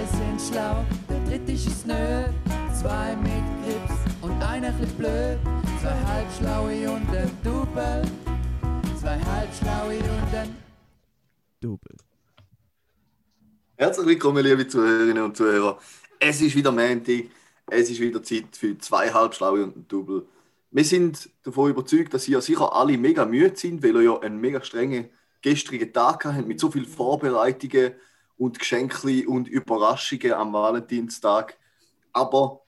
Zwei sind schlau, der dritte ist nö. Zwei mit Grips und einer bisschen blöd. Zwei halbschlaue und ein Double. Zwei halbschlaue und ein Double. Herzlich willkommen, liebe Zuhörerinnen und Zuhörer. Es ist wieder Montag. Es ist wieder Zeit für zwei Halbschlaue und ein Double. Wir sind davon überzeugt, dass ihr sicher alle mega müde sind, weil ihr ja einen mega strengen gestrigen Tag habt mit so vielen Vorbereitungen und Geschenken und Überraschungen am Valentinstag. Aber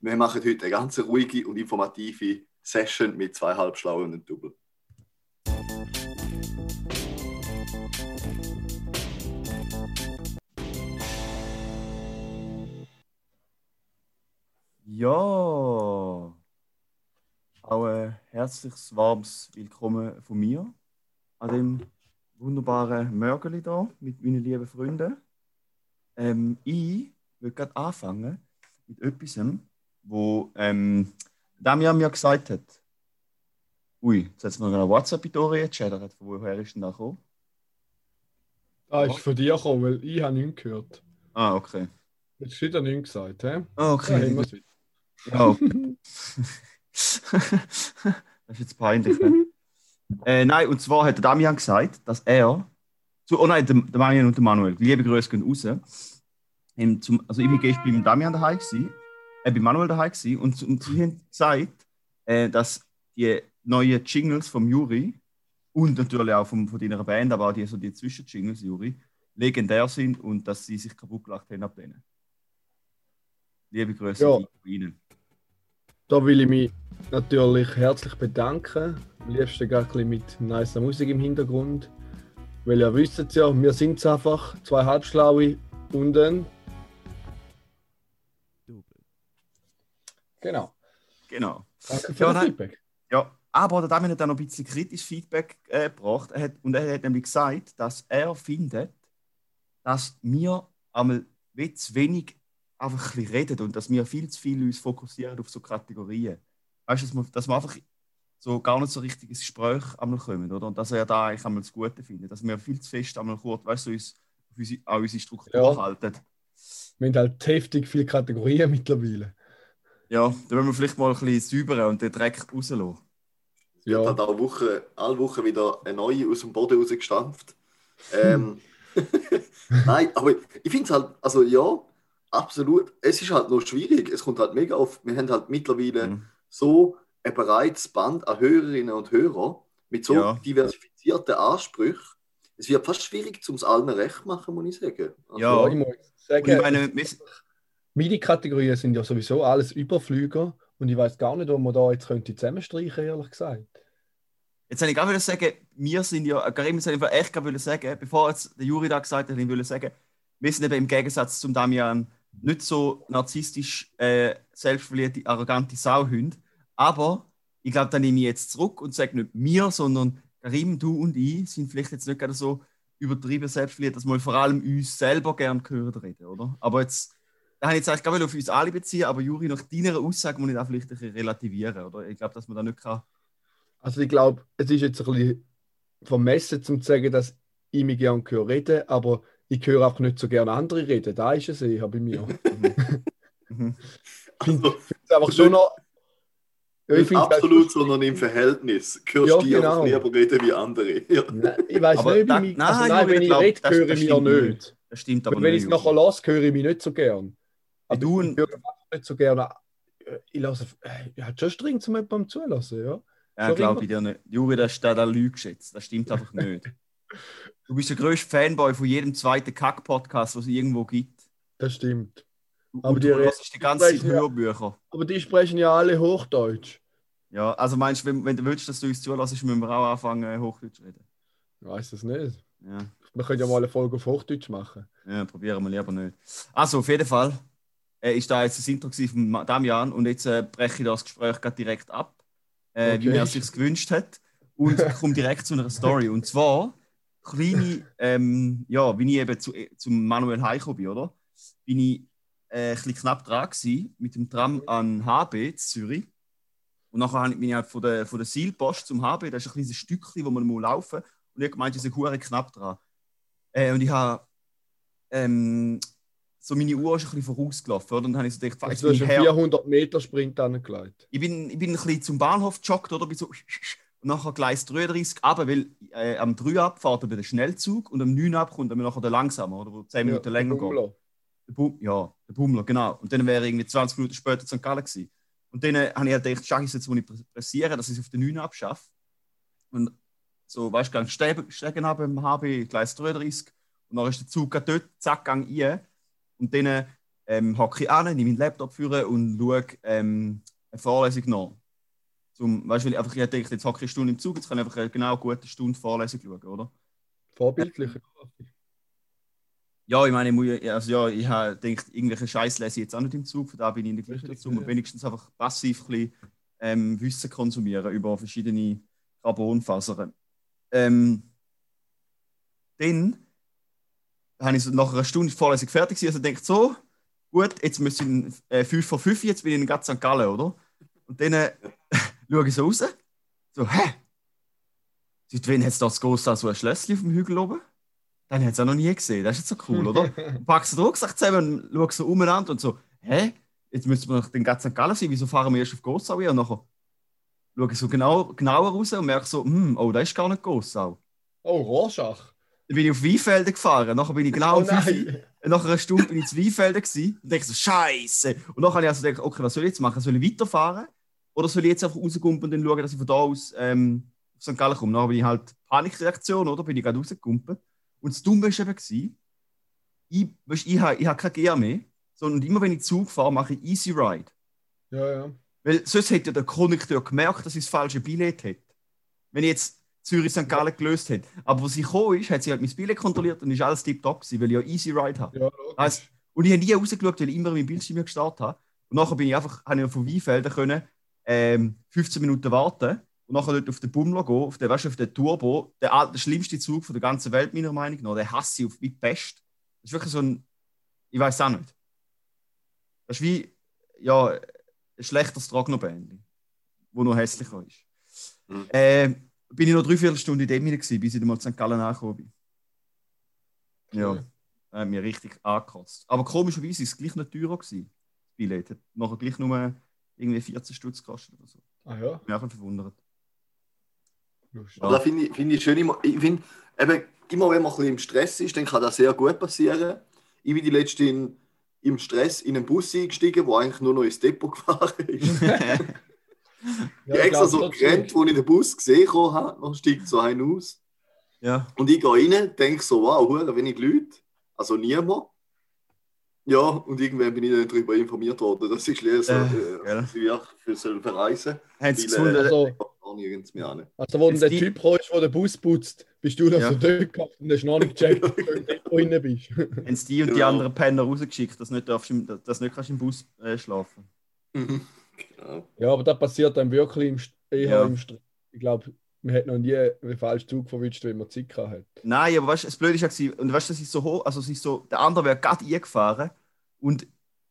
wir machen heute eine ganz ruhige und informative Session mit zwei Halbschlauen und einem Double. Ja, auch ein herzliches, warmes Willkommen von mir an dem wunderbaren Mörgeli da mit meinen lieben Freunden. Ähm, ich will gerade anfangen mit etwas, wo ähm, Damian mir gesagt hat. Ui, jetzt hat es noch eine WhatsApp-Story gechattet. Von woher ist denn da gekommen? Ah, ist von dir gekommen, weil ich habe nichts gehört. Ah, okay. Jetzt steht er nichts gesagt, hä? Ah, okay. Ja. das ist jetzt peinlich. Ne? äh, nein, und zwar hat der Damian gesagt, dass er. Zu, oh nein, der, Damian und der Manuel. Liebe Grüße gehen raus. Ähm, zum, also, ich war gestern beim Damian daheim, gewesen, äh, bei Manuel daheim gewesen, und, und sie haben gesagt, äh, dass die neuen Jingles vom Juri und natürlich auch vom, von deiner Band, aber auch die, so die Zwischenjingles, Juri, legendär sind und dass sie sich kaputt gelacht haben ab denen. Liebe Grüße Ja. Ihnen. Da will ich mich natürlich herzlich bedanken. Am liebsten gar mit nicer Musik im Hintergrund. Weil ihr wisst es ja, wir sind einfach zwei Halbschlaue und ein. Genau. Genau. Danke für Ja, das. Feedback. Ja, aber der Damian hat dann noch ein bisschen kritisches Feedback äh, gebracht. Er hat, und er hat nämlich gesagt, dass er findet, dass wir einmal zu wenig einfach ein reden und dass wir viel zu viel uns fokussieren auf so Kategorien. Weißt du, dass wir, dass wir einfach so gar nicht so richtig ins Gespräch einmal kommen, oder? Und dass er da eigentlich einmal das Gute findet. Dass wir viel zu fest einmal kurz, weißt du, uns, auf unsere, an unsere Struktur Ja. halten. Wir haben halt heftig viele Kategorien mittlerweile. Ja, da wollen wir vielleicht mal ein bisschen säubern und den Dreck rauslassen. Es wird Ja. halt auch Woche, alle Wochen wieder eine neue aus dem Boden rausgestampft. Ähm, Nein, aber ich finde es halt, also ja, absolut. Es ist halt noch schwierig. Es kommt halt mega oft, wir haben halt mittlerweile Mhm. so ein breites Band an Hörerinnen und Hörern mit so Ja. diversifizierten Ansprüchen. Es wird fast schwierig, um es allen recht zu machen, muss ich sagen. Also, Ja. Ja, ich muss Und ich sagen, meine, wir, MIDI-Kategorien sind ja sowieso alles Überflüger und ich weiß gar nicht, ob man da jetzt könnte zusammenstreichen, ehrlich gesagt. Jetzt habe ich gerade sagen, wir sind ja, Karim, jetzt habe ich echt gerade wollen sagen, bevor jetzt der Juri da gesagt hat, ich wollte sagen, wir sind eben im Gegensatz zum Damian nicht so narzisstisch, äh, selbstverliebte, arrogante Sauhunde. Aber ich glaube, da nehme ich jetzt zurück und sage nicht wir, sondern Karim, du und ich sind vielleicht jetzt nicht gerade so übertrieben selbstverliebt, dass wir vor allem uns selber gern hören reden, oder? Aber jetzt, da habe ich jetzt eigentlich gerade auf uns alle beziehen, aber Juri, nach deiner Aussage muss ich da vielleicht ein bisschen relativieren, oder? Ich glaube, dass man da nicht kann. Also ich glaube, es ist jetzt ein bisschen vermessen, zum zu sagen, dass ich mich gerne höre reden, aber ich höre auch nicht so gerne andere reden. Da ist es eher bei mir. Mhm. Ich finde es einfach schon noch. Ja, ich nicht absolut, sondern im Verhältnis. Hörst Ja, du dir genau. einfach lieber reden wie andere. Ja. Nein, ich weiß Aber nicht, da- wie mich, nein, also ich nein, wenn ich glaub, rede, höre ich mich ja nicht. Das stimmt aber Und wenn ich es nachher lasse, höre ich mich nicht so gern. Aber du ich und- höre einfach nicht so gerne. äh, Ich lasse, äh, ich habe schon streng zum jemandem zulassen, ja. Ja, glaube ich dir nicht. Juri, das ist da der Lüge jetzt. Das stimmt einfach nicht. Du bist der größte Fanboy von jedem zweiten Kack-Podcast, was es irgendwo gibt. Das stimmt. Aber und die du die ganze Zeit sprechen ja- Hörbücher. Aber die sprechen ja alle Hochdeutsch. Ja, also meinst du, wenn, wenn du willst, dass du uns zulässt, müssen wir auch anfangen, Hochdeutsch zu reden? Ich weiß es nicht. Ja, Wir können ja mal eine Folge auf Hochdeutsch machen. ja probieren wir lieber nicht. Also, auf jeden Fall äh, ist da jetzt das Intro von Damian und jetzt äh, breche ich das Gespräch grad direkt ab, äh, wie Okay. er sich gewünscht hat und komme direkt zu einer Story. Und zwar, kleine, ähm, ja, wie ich eben zu, äh, zum Manuel Heiko bin, oder? Bin ich äh, ein bisschen knapp dran gewesen, mit dem Tram an HB zu Zürich. Und nachher habe ich- bin ich halt von der, von der Seilpost zum HB, das ist ein kleines Stückchen, wo man muss laufen muss. Und ich habe gemeint, die sind hure knapp dran. Äh, und ich habe ähm, so meine Uhr ist ein bisschen vorausgelaufen. Oder? Und dann habe ich so gedacht, Also, bin ich her. 400 Meter Sprint angelegt. Ich bin, ich bin ein bisschen zum Bahnhof gejoggt, oder? Bin so, und nachher Gleis 33 runter, weil äh, am 3 ab fährt aber der Schnellzug und am 9 ab kommt dann nachher der langsame, oder? Wo 10 Minuten länger geht. Der Bum, ja, der Bummler, genau. Und dann wäre irgendwie 20 Minuten später St. Gallen gewesen. Und dann äh, habe ich halt gedacht, schau, jetzt muss ich press- pressieren, dass ich es auf den 9 abschaffe. Und so, weißt du, steigen steigen ab im HB Gleis 33 und dann ist der Zug gerade dort, zack, gang rein. Und dann ähm, hocke ich an, nehme meinen Laptop führen und schaue ähm, eine Vorlesung nach. Zum, weißt du, ich einfach ich dachte, jetzt hocke ich eine Stunde im Zug, jetzt kann ich einfach eine genau gute Stunde Vorlesung schauen, oder? Vorbildlich. Ja, ich meine, ich, muss, also, ja, ich habe gedacht, irgendwelche Scheiß lese ich jetzt auch nicht im Zug, von da bin ich in der gleichen Richtig, dazu. Und wenigstens einfach passiv ein bisschen, ähm, Wissen konsumieren über verschiedene Carbonfasern. Ähm, dann habe ich so nach einer Stunde Vorlesung fertig gewesen, also denkt so, gut, jetzt müssen ich äh, 5 vor 5, jetzt bin ich in ganz St. Gallen, oder? Und dann äh, schaue ich so raus, so, hä? Seit wann hat es da das Großteil so ein Schlösschen auf dem Hügel oben? Den hat es auch noch nie gesehen. Das ist jetzt so cool, oder? Und packst den Rucksack zusammen und schaust so umeinander und so, hä? Jetzt müssen wir noch den ganzen Gallen sein, wieso fahren wir erst auf Gossau hin? Und nachher schaue ich so genau, genauer raus und merke so, hm, oh, das ist gar nicht Gossau. Oh, Rorschach. Dann bin ich auf Weinfelden gefahren, nachher bin ich genau Oh nach einer Stunde bin ich zu Weinfelden gewesen und denke so, Scheiße. Und dann habe ich also gedacht, okay, was soll ich jetzt machen? Soll ich weiterfahren? Oder soll ich jetzt einfach rausgumpen und dann schauen, dass ich von da aus ähm, auf St. Gallen komme? Dann bin ich halt Panikreaktion, oder? Bin ich gerade rausgegumpelt. Und das Dumme war eben, gewesen, ich, weißt, ich habe ich habe kein Gear mehr, sondern immer wenn ich Zug fahre, mache ich Easy Ride. Ja, ja. Weil sonst hätte ja der Kondukteur gemerkt, dass ich das falsche Billett hätte. Wenn ich jetzt Zürich-St. Gallen gelöst hätte. Aber als sie gekommen ist, hat sie halt mein Billett kontrolliert und ist alles tiptop gewesen, weil ich ja Easy Ride habe. ja. Weißt, und ich habe nie rausgeschaut, weil ich immer meinen Bildschirm gestartet habe. Und nachher bin ich einfach, habe ich von Weinfelden können, ähm, 15 Minuten warten und nachher dort auf den Bummler gehen, auf den, weißt, du, auf den Turbo, der, der schlimmste Zug von der ganzen Welt, meiner Meinung nach. Den hasse ich auf wie die Pest. Das ist wirklich so ein, ich weiß auch nicht. Das ist wie, ja, ein schlechtes Tragnerbändchen, wo noch hässlicher ist. Mhm. Äh, bin ich noch drei Viertelstunden in dem hinein gewesen, bis ich dann mal zu St. Gallen angekommen bin. Ja. Er hat mir richtig angekotzt. Aber komischerweise war es gleich nicht teurer. Gewesen, das Billett. Hat nachher gleich nur irgendwie 14 Stutz gekostet oder so. Ah ja. Ich bin auch verwundert. Lustig. Aber da finde ich, finde ich schön, immer, ich finde, eben, immer wenn man ein bisschen im Stress ist, dann kann das sehr gut passieren. Ich bin die letzte in, im Stress in einen Bus eingestiegen, der eigentlich nur noch ins Depot gefahren ist. Ja, ich habe extra so gerannt, wo ich den Bus gesehen habe, dann steigt so einer aus. ja. Und ich gehe rein, denke so, wow, hure wenig Leute, also niemand. Ja, und irgendwann bin ich dann darüber informiert worden, dass ich lese, Äh, gell. äh, dass ich für soll verreisen Haben sie Viele- gefunden, Also, gar nirgends mehr an. also wo der die- Typ gekommen ist, der den Bus putzt, bist du noch Ja. so dort gehabt und hast noch nicht gecheckt, dass du im Depot drin bist. haben sie die und die anderen Penner rausgeschickt, dass du nicht, darfst, im- dass du nicht kannst im Bus äh, schlafen Mhm. Genau. Ja, aber das passiert dann wirklich im, St- Ja. im Stress. Ich glaube, man hat noch nie einen falschen Zug verwünscht, wenn man Zeit gehabt hat. Nein, aber weißt, du, das Blöde war, ja, und weißt, du, das ist so hoch, also ist so, der andere wäre gerade eingefahren und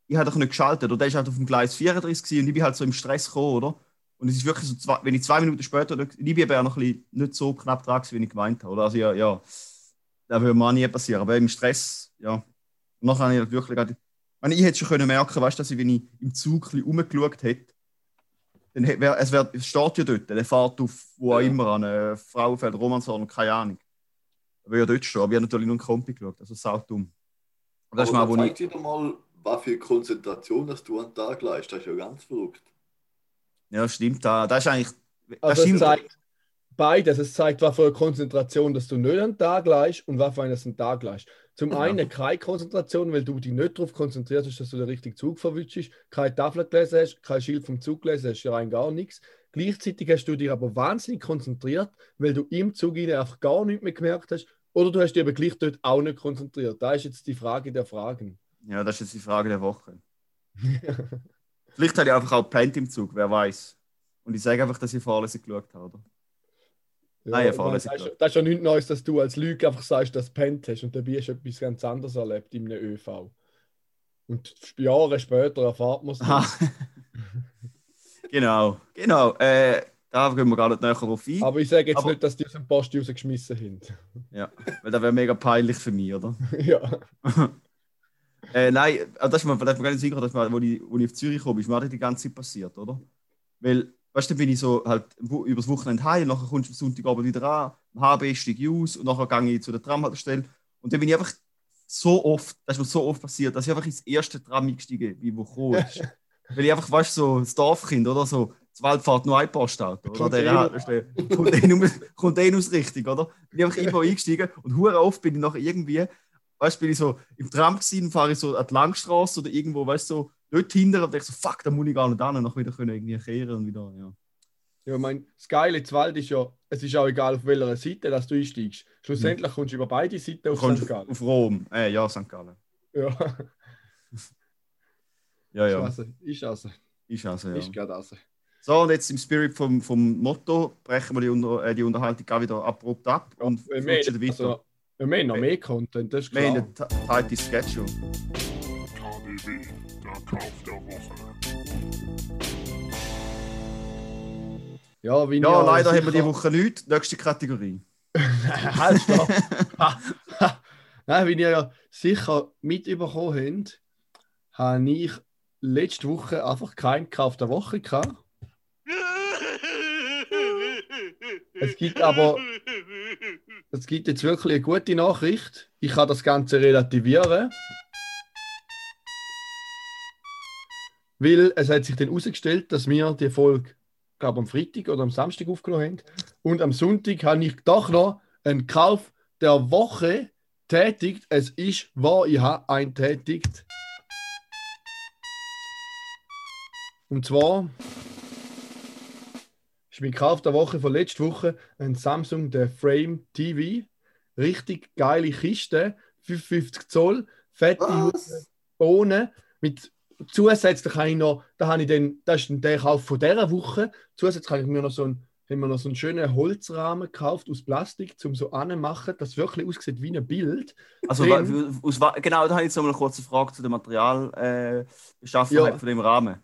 ich habe doch nicht geschaltet, oder der ist halt auf dem Gleis 34 gewesen, und ich bin halt so im Stress gekommen, oder? Und es ist wirklich so, zwei, wenn ich zwei Minuten später, ich wäre noch ein bisschen nicht so knapp dran wie ich gemeint habe, oder? Also ja, ja, das würde mir auch nie passieren, aber im Stress, ja. Und nachher habe ich halt wirklich gerade, ich, ich hätte schon können merken, weißt du, dass ich, wenn ich im Zug ein bisschen rumgeschaut hätte, dann hätte- wär, es, wär, steht ja dort, der fährt auf wo auch Ja. immer, an äh, Frauenfeld, Romanshorn, keine Ahnung. Aber ja, dort stehen. Aber ich habe natürlich nur einen Kompi geschaut, also sau dumm. Aber das ist mal, Aber wo das ich. zeigt wieder mal, was für Konzentration dass du an den Tag leistest. Das ist ja ganz verrückt. Ja, stimmt. Da, das ist eigentlich. Das Also es stimmt. zeigt beides. Es zeigt, was für eine Konzentration, dass du nicht an Tag leist und was für einen an den Tag leist. Zum Ja. einen keine Konzentration, weil du dich nicht darauf konzentriert hast, dass du den richtigen Zug verwünschst, keine Tafel gelesen hast, kein Schild vom Zug gelesen hast, rein gar nichts. Gleichzeitig hast du dich aber wahnsinnig konzentriert, weil du im Zug einfach gar nichts mehr gemerkt hast oder du hast dich aber gleich dort auch nicht konzentriert. Da ist jetzt die Frage der Fragen. Ja, das ist jetzt die Frage der Woche. Vielleicht habe ich einfach auch gepennt im Zug, wer weiß. Und ich sage einfach, dass ich Vorlesung geschaut habe. Ja, Nein, meine, alles das, ist, das ist ja nichts Neues, dass du als Lüge einfach sagst, dass du pennt hast und dabei hast du etwas ganz anderes erlebt in einem ÖV. Und Jahre später erfahrt man es. Genau, genau. Äh, da gehen wir gar nicht näher drauf ein. Aber ich sage jetzt Aber- nicht, dass die aus dem Post rausgeschmissen haben. Ja, weil das wäre mega peinlich für mich, oder? ja. Äh, nein, äh, das ist mir vielleicht gar nicht sicher, dass man, wo, ich, wo ich auf Zürich komme, ist mir das die ganze Zeit passiert, oder? Weil, weißt du, bin ich so halt übers Wochenende heim, nachher kommst du am Sonntagabend wieder an, HB steige aus und nachher gehe ich zu der Tramhaltestelle. Und dann bin ich einfach so oft, das ist mir so oft passiert, dass ich einfach ins erste Tram eingestiegen bin, wo gekommen ist. Weil ich einfach, weißt du, so das Dorfkind oder so, das Wald fährt nur ein Postauto. Oder? Kommt Der eh Haltestelle. kommt eh nur- kommt eh nur aus Richtung, oder? Bin ich einfach immer eingestiegen und hure oft bin ich nachher irgendwie, weißt du, bin ich so im Tram gewesen, fahre ich so an die Langstrasse oder irgendwo, weißt du, so dort hinter und denke so, fuck, da muss ich gar nicht an und noch wieder können irgendwie kehren und wieder, ja. Ja, ich meine, das Geile in Wald ist ja, es ist auch egal, auf welcher Seite dass du einsteigst. Schlussendlich kommst du über beide Seiten auf St. Gallen. auf Rom, äh, ja, St. Gallen. Ja, Ja, ja, also, ist also, ist also, ja. ist gerade also. So, und jetzt im Spirit vom, vom Motto brechen wir die, Unter äh, die Unterhaltung auch wieder abrupt ab und flutschen haben, weiter. also, wir haben noch mehr Content, das ist wir klar. haben einen tighten Schedule. KDW, der Kauf der Woche. Ja, wie Ja, leider haben wir sicher- die Woche nichts. Nächste Kategorie. halt, stopp. Nein, wie ihr ja sicher mitbekommen habt, habe ich letzte Woche einfach keinen Kauf der Woche gehabt. Es gibt aber- Es gibt jetzt wirklich eine gute Nachricht. Ich kann das Ganze relativieren. Weil es hat sich dann herausgestellt, dass wir die Folge, glaube am Freitag oder am Samstag aufgenommen haben. Und am Sonntag habe ich doch noch einen Kauf der Woche tätigt. Es ist wahr, ich habe einen tätigt. Und zwar ist mein Kauf der Woche von letzter Woche ein Samsung der Frame TV. Richtig geile Kiste, 55 Zoll, fette? Bohnen mit zusätzlich habe ich noch, da habe ich dann, das ist der Kauf von dieser Woche. Zusätzlich habe ich mir noch so einen, haben wir noch so einen schönen Holzrahmen gekauft aus Plastik, zum so anmachen, das wirklich aussieht wie ein Bild. Also, wa- aus, genau, da habe ich jetzt noch mal eine kurze Frage zu der Materialbeschaffenheit äh, Ja. von dem Rahmen.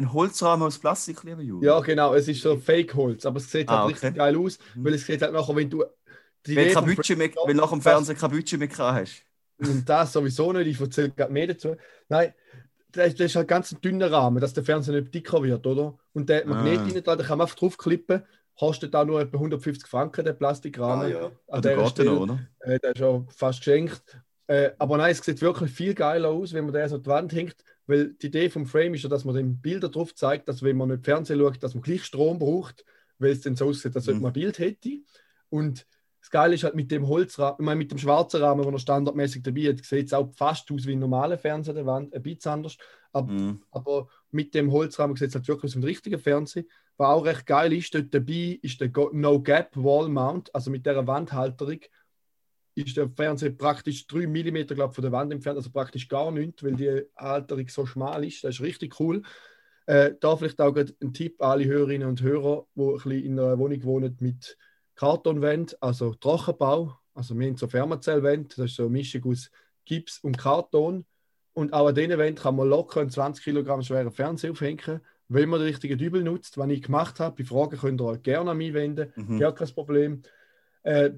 Ein Holzrahmen aus Plastik, lieber Juri? Ja, genau, es ist so Fake-Holz, aber es sieht Ah, halt okay. richtig geil aus, Mhm. weil es sieht halt nachher, wenn du die Weil, Idee kein vom Budget mehr, Frame- weil nach dem Fernsehen kein Budget mehr hast. Und das sowieso nicht, ich erzähle gerade mehr dazu. Nein, das ist, halt ganz ein dünner Rahmen, dass der Fernseher nicht dicker wird, oder? Und der Magnet Ah. rein, da kann man einfach draufklippen, kostet auch nur etwa 150 Franken, der Plastikrahmen. Ah, ja. An dieser geht der Stelle. noch, oder? Äh, der ist schon fast geschenkt. Äh, aber nein, es sieht wirklich viel geiler aus, wenn man den so an die Wand hängt, weil die Idee vom Frame ist ja, dass man den Bilder drauf zeigt, dass wenn man nicht Fernsehen schaut, dass man gleich Strom braucht, weil es dann so aussieht, als ob Mhm. man ein Bild hätte. Und das Geile ist halt mit dem Holzrahmen, ich meine, mit dem schwarzen Rahmen, den er standardmäßig dabei hat, sieht es auch fast aus wie ein normaler Fernseher der Wand, ein bisschen anders. Aber, Mhm. aber mit dem Holzrahmen sieht es halt wirklich aus wie ein richtiger Fernseher. Was auch recht geil ist, dort dabei ist der No-Gap Wall Mount, also mit dieser Wandhalterung ist der Fernseher praktisch 3 mm glaub, von der Wand entfernt, also praktisch gar nichts, weil die Halterung so schmal ist. Das ist richtig cool. Äh, da vielleicht auch ein Tipp an alle Hörerinnen und Hörer, die ein bisschen in einer Wohnung wohnen mit Kartonwand, also Trockenbau. Also wir haben so Fermazellwände, das ist so eine Mischung aus Gips und Karton. Und auch an diesen Wänden kann man locker einen 20 Kilogramm schweren Fernseher aufhängen, wenn man den richtigen Dübel nutzt. Was ich gemacht habe, bei Fragen könnt ihr euch gerne an mich wenden, Mhm. gar kein Problem. Äh,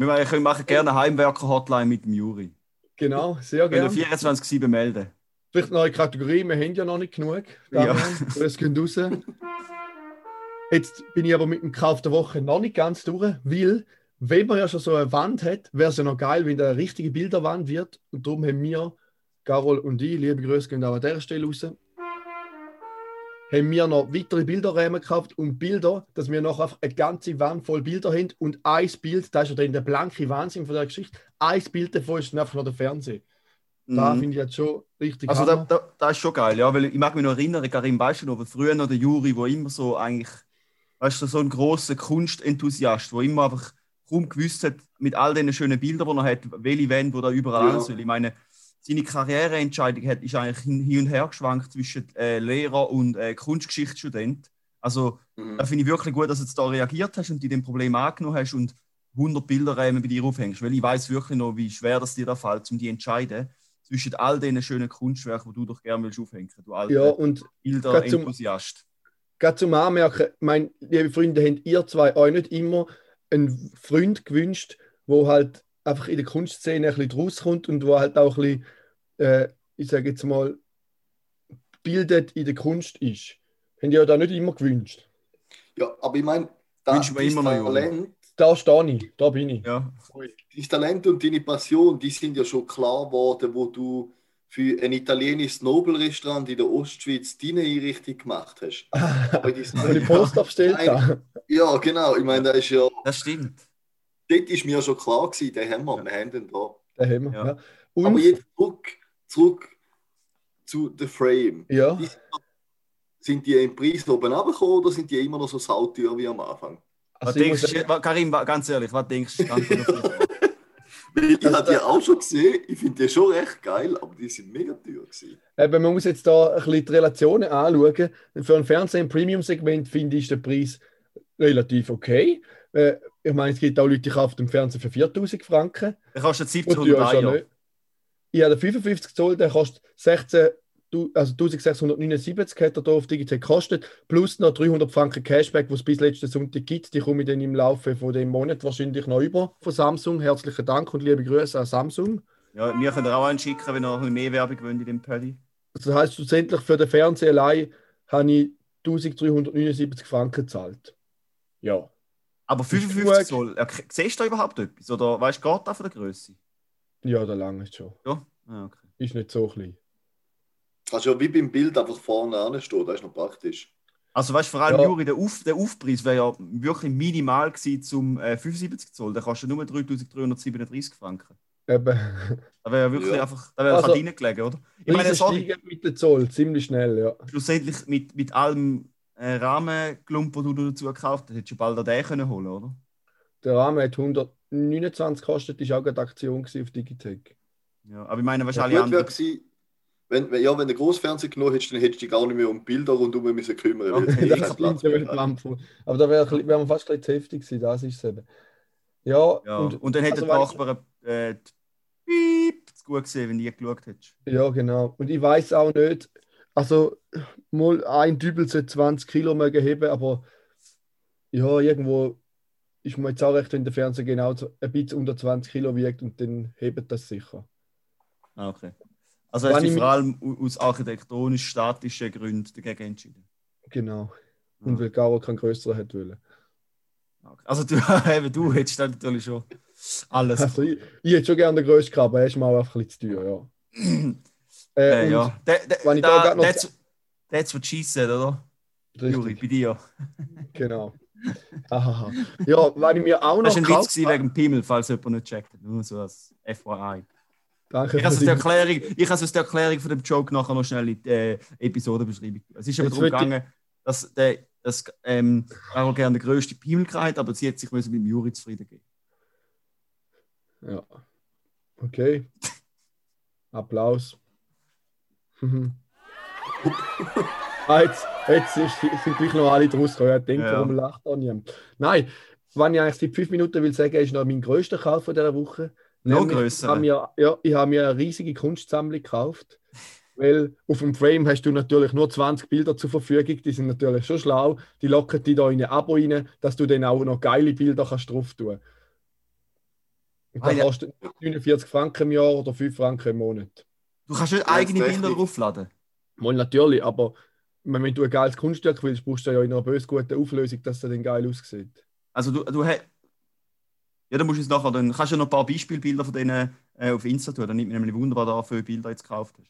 Wir machen- gerne eine Heimwerker-Hotline mit dem Juri. genau, sehr gerne. 24-7 melden. Vielleicht neue Kategorie, wir haben ja noch nicht genug. Ja. Damian, Das geht raus. Jetzt bin ich aber mit dem Kauf der Woche noch nicht ganz durch, weil, wenn man ja schon so eine Wand hat, wäre es ja noch geil, wenn da eine richtige Bilderwand wird. Und darum haben wir, Carol und ich, liebe Grüße gehen auch an dieser Stelle raus, haben wir noch weitere Bilderräume gekauft und Bilder, dass wir noch eine ganze Wand voll Bilder haben und ein Bild, das ist ja dann der blanke Wahnsinn von der Geschichte, ein Bild davon ist dann einfach noch der Fernseher. Da Mhm. finde ich jetzt schon richtig Also da, da, das ist schon geil, ja, weil ich mag mich noch erinnern, Karim, weißt du noch, früher noch der Juri, wo immer so eigentlich, weißt du, so ein großer Kunstenthusiast, wo immer einfach kaum gewusst hat, mit all den schönen Bildern, die er hat, welche Wände, wo da überall ja. soll. Ich meine, seine Karriereentscheidung hat, ist eigentlich hin, und her geschwankt zwischen äh, Lehrer und äh, Kunstgeschichtsstudent. Also Mhm. da finde ich wirklich gut, dass du jetzt da reagiert hast und die dem Problem angenommen hast und 100 Bilderräume bei dir aufhängst, weil ich weiß wirklich noch, wie schwer das dir da fällt, um die entscheiden zwischen all den schönen Kunstwerken, die du doch gerne willst aufhängen. Du alter Ja, und Bilder-Enthusiast. gerade zum Anmerken, meine liebe Freunde, habt ihr zwei euch nicht immer einen Freund gewünscht, wo halt einfach in der Kunstszene ein bisschen rauskommt und wo halt auch ein bisschen äh, ich sage jetzt mal, bildet in der Kunst ist. Haben die ja da nicht immer gewünscht. Ja, aber ich meine, da, dein immer noch. Talent, Da stehe ich, da bin ich. Ja. dein Talent und deine Passion, die sind ja schon klar geworden, wo du für ein italienisches Nobelrestaurant in der Ostschweiz deine Einrichtung gemacht hast. Aber die- Post habe. Ja, genau. Ich meine, da ist ja, Das stimmt. Dort ist mir schon klar gewesen, den haben wir, wir haben den da. Da haben wir. Ja. Ja. Aber Und, jetzt zurück, zurück zu The Frame. ja, Die, sind die im Preis oben runtergekommen oder sind die immer noch so sauteuer wie am Anfang? Was also ich denkst sagen, Karim, ganz ehrlich, was denkst du? Ich habe die auch schon gesehen, ich finde die schon recht geil, aber die sind mega teuer gewesen. eben, man muss jetzt da ein bisschen die Relationen anschauen. Für ein Fernsehen im Premium-Segment finde ich den Preis relativ okay. Äh, ich meine, es gibt auch Leute, die kaufen den Fernseher für 4000 Franken. Der kostet Und 1700 ja, schon Euro. nicht. Ich habe den 55 Zoll, der kostet 16, du- also 1679 hat er hier auf Digitec gekostet, plus noch 300 Franken Cashback, was es bis letzten Sonntag gibt. Die komme ich dann im Laufe von dem Monat wahrscheinlich noch über von Samsung. Herzlichen Dank und liebe Grüße an Samsung. Ja, wir können auch einen schicken, wenn ihr noch mehr Werbung wollt in dem Paddy. Also das heisst, schlussendlich für den Fernseher allein habe ich 1379 Franken gezahlt. Ja. Aber gut. 55 Zoll, ja, siehst du da überhaupt etwas? Oder weißt du, geht das von der Größe? Ja, da lange ist schon. Ja? Ah, okay. Ist nicht so klein. Kannst ja wie beim Bild einfach vorne anstehen, das ist noch praktisch. Also weißt du, vor allem Ja. Juri, der, Auf, der Aufpreis wäre ja wirklich minimal gewesen zum äh, 75 Zoll. Der kostet nur 3337 Franken. Eben. Da wäre ja wirklich Ja. einfach, da wäre Also, also, reingelegen, oder? Ich meine, sorry, mit dem Zoll ziemlich schnell, ja. schlussendlich mit, mit allem äh, Rahmenklump, den du dazu gekauft hast, hättest du bald auch den können holen, oder? Der Rahmen hat 129 gekostet, ist auch eine Aktion auf Digitec. Ja, aber ich meine, Ja, wahrscheinlich gut wäre andere. gewesen, wenn, wenn, ja, wenn du Großfernseher genommen hättest, dann hättest du dich gar nicht mehr um Bilder rundherum müssen kümmern Ja, das Das Platz ja. Lampen. Aber da wäre wär man fast gleich zu heftig gewesen, das ist es eben. Ja, Ja. Und, dann hätten also, die wenn- Nachbarn äh, Piep zu gut gesehen, wenn du die geschaut hättest. Ja, genau. Und ich weiß auch nicht, also mal ein Dübel sollte 20 Kilo mögen heben, aber ja, irgendwo ist mir jetzt auch recht, wenn der Fernseher genau so ein bisschen unter 20 Kilo wiegt und dann hebt das sicher. Ah, okay. Also hast du vor allem au- aus architektonisch-statischen Gründen dagegen entschieden. Genau. Und Ja. weil Garo keinen größeren hätte wollen. Okay. Also du, eben, du hättest dann natürlich schon alles. Also ich, ich hätte schon gerne den größten gehabt, aber er ist mir auch einfach ein bisschen zu teuer, ja. äh, und ja. Der, der, wenn ich da da, noch- that's, that's what she said, oder? Juri, bei dir. genau. Ja, wenn ich mir auch noch Das war ein Witz gewesen wegen dem Pimmel, falls jemand nicht checkt. Nur so als FYI. Danke Ich habe es die die- Erklärung, ich es die Erklärung von dem Joke nachher noch schnell in die äh, Episodenbeschreibung. Es ist aber Jetzt darum gegangen, dass der dass, ähm, Carol gerne den grössten Pimmel hatte, aber sie hat sich müssen mit dem Juri zufrieden geben. Ja. Okay. Applaus. Mhm. ah, jetzt, jetzt ist, sind gleich noch alle draus gekommen. Ich denke, Ja. warum lacht da niemand? Nein, wenn ich eigentlich seit fünf Minuten will sagen, ist noch mein größter Kauf von dieser Woche. Noch grösser? Ich habe mir, ja, ich habe mir eine riesige Kunstsammlung gekauft. Weil auf dem Frame hast du natürlich nur 20 Bilder zur Verfügung. Die sind natürlich schon schlau. Die locken die da in ein Abo rein, dass du dann auch noch geile Bilder kannst drauf tun. Und Ah, das ja. kostet 49 Franken im Jahr oder 5 Franken im Monat. Du kannst nicht Ja, eigene Bilder draufladen. Mal natürlich, aber wenn du ein geiles Kunststück willst, brauchst du ja in einer bös guten Auflösung, dass das dann geil aussieht. Also du, du hast. Ja, dann musst du es nachher, dann kannst du ja noch ein paar Beispielbilder von denen äh, auf Insta tun. Dann nimmt mir nämlich Wunder, was du da für Bilder jetzt gekauft hast.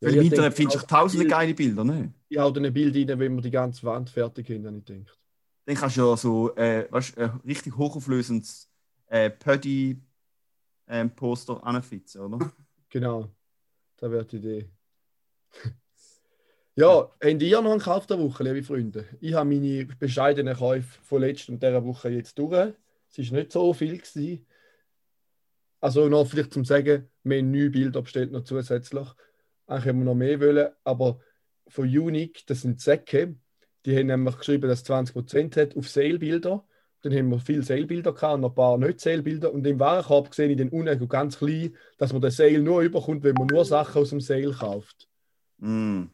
Ja, Weil im ich Internet denke, findest du tausende Bild- geile Bilder, ne? Ich hau dann ein Bild rein, wenn wir die ganze Wand fertig haben, habe ich gedacht. Dann kannst du ja so, äh, weißt, ein richtig hochauflösendes äh, Pödi-Poster anfitzen, oder? Genau, das wäre die Idee. ja, habt ihr noch einen Kauf der Woche, liebe Freunde? Ich habe meine bescheidenen Käufe von letzter und dieser Woche jetzt durch. Es war nicht so viel. Gewesen. Also noch vielleicht zum Sagen, wir haben neun Bilder bestellt noch zusätzlich. Eigentlich haben wir noch mehr wollen, aber von Unique, das sind Säcke, die haben nämlich geschrieben, dass es 20% hat auf Sale-Bilder. Dann haben wir viele Sale-Bilder gehabt und noch ein paar nicht Sale-Bilder. Und im Warenkorb sehe ich den unten ganz klein, dass man den Sale nur überkommt, wenn man nur Sachen aus dem Sale kauft. Mm.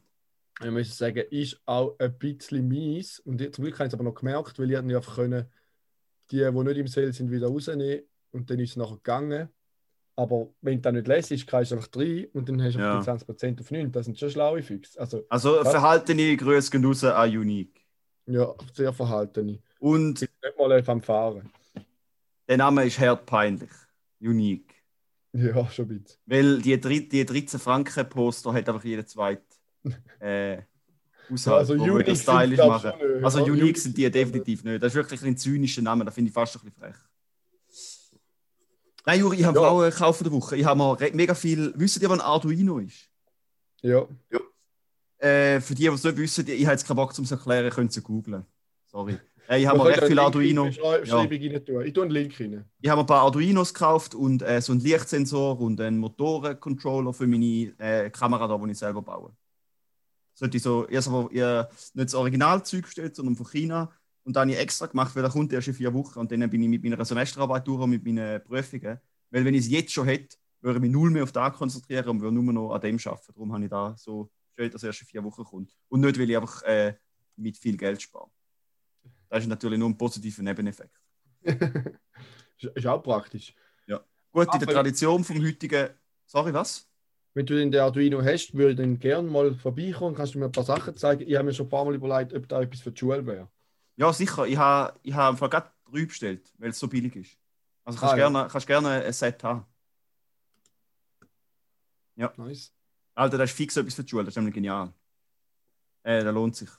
Ich muss sagen, ist auch ein bisschen mies. Und ich- zum Glück habe ich es aber noch gemerkt, weil ich einfach können, die, die nicht im Sale sind, wieder rausnehmen. Und dann ist es nachher gegangen. Aber wenn du das nicht lesest, kannst du einfach rein und dann hast du Ja. einfach die 20% auf 9. Das sind schon schlaue Füchse. Also, Also verhaltene Grüße gehen raus an Unique. ja, sehr verhaltene. Und Nicht mal am Fahren. der Name ist hart peinlich. Unique. Ja, schon bisschen. Weil die, die 13 Franken Poster hat einfach jeder zweite äh, Haushalt, Also Unique stylisch machen. nicht, Also oder? Unique sind die sind- definitiv nicht. Das ist wirklich ein zynischer Name, das finde ich fast ein bisschen frech. Nein, Juri, ich habe Ja. auch einen Kauf der Woche. Ich habe mal mega viel. Wisst ihr, was ein Arduino ist? Ja, Äh, für die, die es nicht wissen, ich habe jetzt keinen Bock, um es zu erklären, können Sie googeln. Sorry. Äh, ich habe mir recht viele Arduino. rein tun. Ich tue einen Link rein. Ich habe ein paar Arduinos gekauft und äh, so einen Lichtsensor und einen Motorencontroller für meine äh, Kamera, da, die ich selber baue. Sollte ich so, erst aber ihr nicht das Originalzeug bestellt, sondern von China. Und dann habe ich extra gemacht, weil der kommt erst in vier Wochen. Und dann bin ich mit meiner Semesterarbeit durch und mit meinen Prüfungen. Weil wenn ich es jetzt schon hätte, würde ich mich null mehr auf das konzentrieren und würde nur noch an dem arbeiten. Darum habe ich da so bestellt, dass er erst in vier Wochen kommt. Und nicht, weil ich einfach äh, mit viel Geld spare. Das ist natürlich nur ein positiver Nebeneffekt. ist, auch praktisch. Gut, in der Aber- Tradition vom heutigen. Sorry, was? Wenn du den Arduino hast, würde ich dann gerne mal vorbeikommen. Kannst du mir ein paar Sachen zeigen? Ich habe mir schon ein paar Mal überlegt, ob da etwas für die Schule wäre. Ja, sicher. Ich habe ich ha im Fall gerade drei bestellt, weil es so billig ist. Also kannst Ah, du ja. gerne, kannst gerne ein Set haben. Nice. Alter, das ist fix etwas für die Schule, das ist nämlich genial. Äh, das lohnt sich.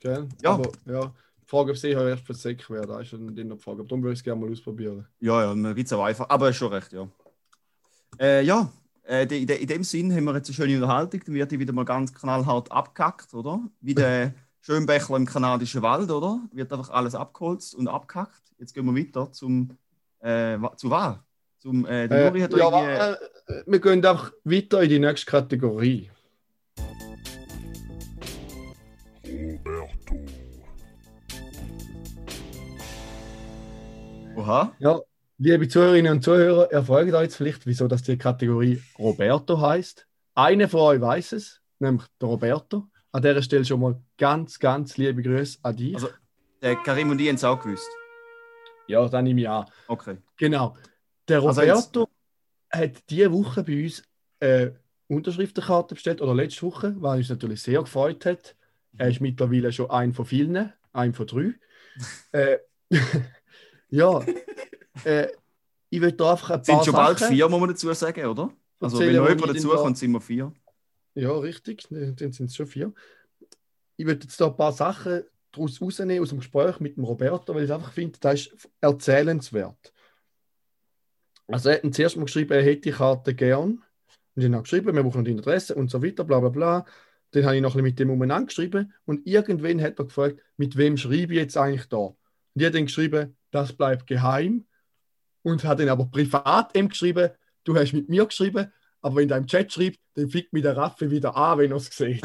Gell? Ja. Aber ja, Frage, ob eher erst für Sek wäre, da ist dann die Frage. Aber darum würde ich es gerne mal ausprobieren. Ja, ja, man gibt es auch einfach. Aber schon recht, ja. Äh, ja, äh, de- in, de, in dem Sinn haben wir jetzt eine schöne Unterhaltung. Dann wird die wieder mal ganz knallhart abgehackt, oder? Wie der Schönbächler im kanadischen Wald, oder? Wird einfach alles abgeholzt und abgehackt. Jetzt gehen wir weiter zum, äh, zur Wahl. Zum, äh, hat ja, irgendwie. äh, äh, wir gehen einfach weiter in die nächste Kategorie. Oha. Ja, liebe Zuhörerinnen und Zuhörer, ihr fragt euch jetzt vielleicht, wieso das die Kategorie Roberto heißt. Einer von euch weiß es, nämlich der Roberto. An dieser Stelle schon mal ganz, ganz liebe Grüße an dich. Also- Der Karim und ich haben es auch gewusst. ja, dann nehme ich an. Okay. Genau. Der Also Roberto hat diese Woche bei uns eine Unterschriftenkarte bestellt, oder letzte Woche, was uns natürlich sehr gefreut hat. Er ist mittlerweile schon ein von vielen, ein von drei. äh, ja, äh, ich will da einfach ein Es sind paar schon bald Sachen vier, muss man dazu sagen, oder? Also, wenn noch jemand ich dazu denn da- kommt, sind wir vier. Ja, richtig, dann sind es schon vier. Ich würde jetzt da ein paar Sachen daraus rausnehmen, aus dem Gespräch mit dem Roberto, weil ich einfach finde, das ist erzählenswert. Also er hat zuerst mal geschrieben, er hätte die Karte gern. Und ich habe geschrieben, wir brauchen die Adresse und so weiter, bla bla bla. Dann habe ich noch ein bisschen mit dem umeinander geschrieben und irgendwann hat er gefragt, mit wem schreibe ich jetzt eigentlich da? Und ich habe dann geschrieben, das bleibt geheim. Und hat dann aber privat ihm geschrieben, du hast mit mir geschrieben, aber wenn du im Chat schreibst, dann fickt mich der Raffi wieder an, wenn er es sieht.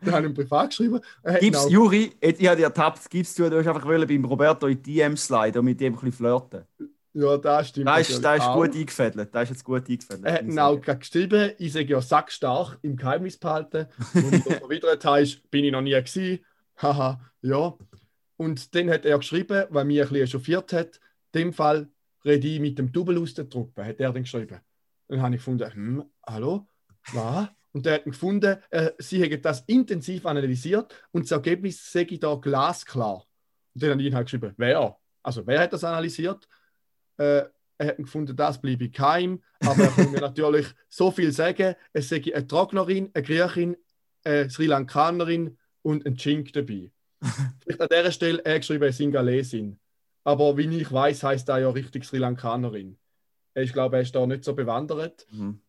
dann habe ich ihm privat geschrieben. Er hat ihn Gib's, auch- Juri, jetzt- ich habe dich ertappt, gibst du, du hast einfach wollen beim Roberto in die DM sliden und mit dem ein bisschen flirten. Ja, das stimmt. Da ist, da ist gut eingefädelt. Da ist jetzt gut eingefädelt. Er hat ihn auch geschrieben, ich sage ja sackstark im Geheimnis behalten. Und ich erwidert hast, bin ich noch nie gewesen. Haha, ja. Und dann hat er geschrieben, weil mich ein bisschen echauffiert hat, in dem Fall rede ich mit dem Double aus der Truppe, hat er dann geschrieben. Dann habe ich gefunden, hm, hallo, was? Und er hat gefunden, äh, sie hätten das intensiv analysiert und das Ergebnis sage ich da glasklar. Und dann habe ich ihn halt geschrieben, wer? Also wer hat das analysiert? Äh, er hat gefunden, das bleibe geheim, aber er kann mir natürlich so viel sagen. Es sei eine Trocknerin, eine Griechin, eine Sri Lankanerin und ein Chink dabei. Vielleicht an dieser Stelle er geschrieben, Singalesin. Aber wie ich weiß, heißt er ja richtig Sri Lankanerin. Ich glaube, er ist da nicht so bewandert. Mhm.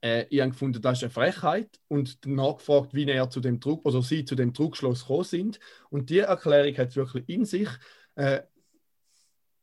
Äh, ich habe gefunden, das ist eine Frechheit und nachgefragt, wie er zu dem Druck oder sie zu dem Druckschluss gekommen sind. Und die Erklärung hat es wirklich in sich. Äh,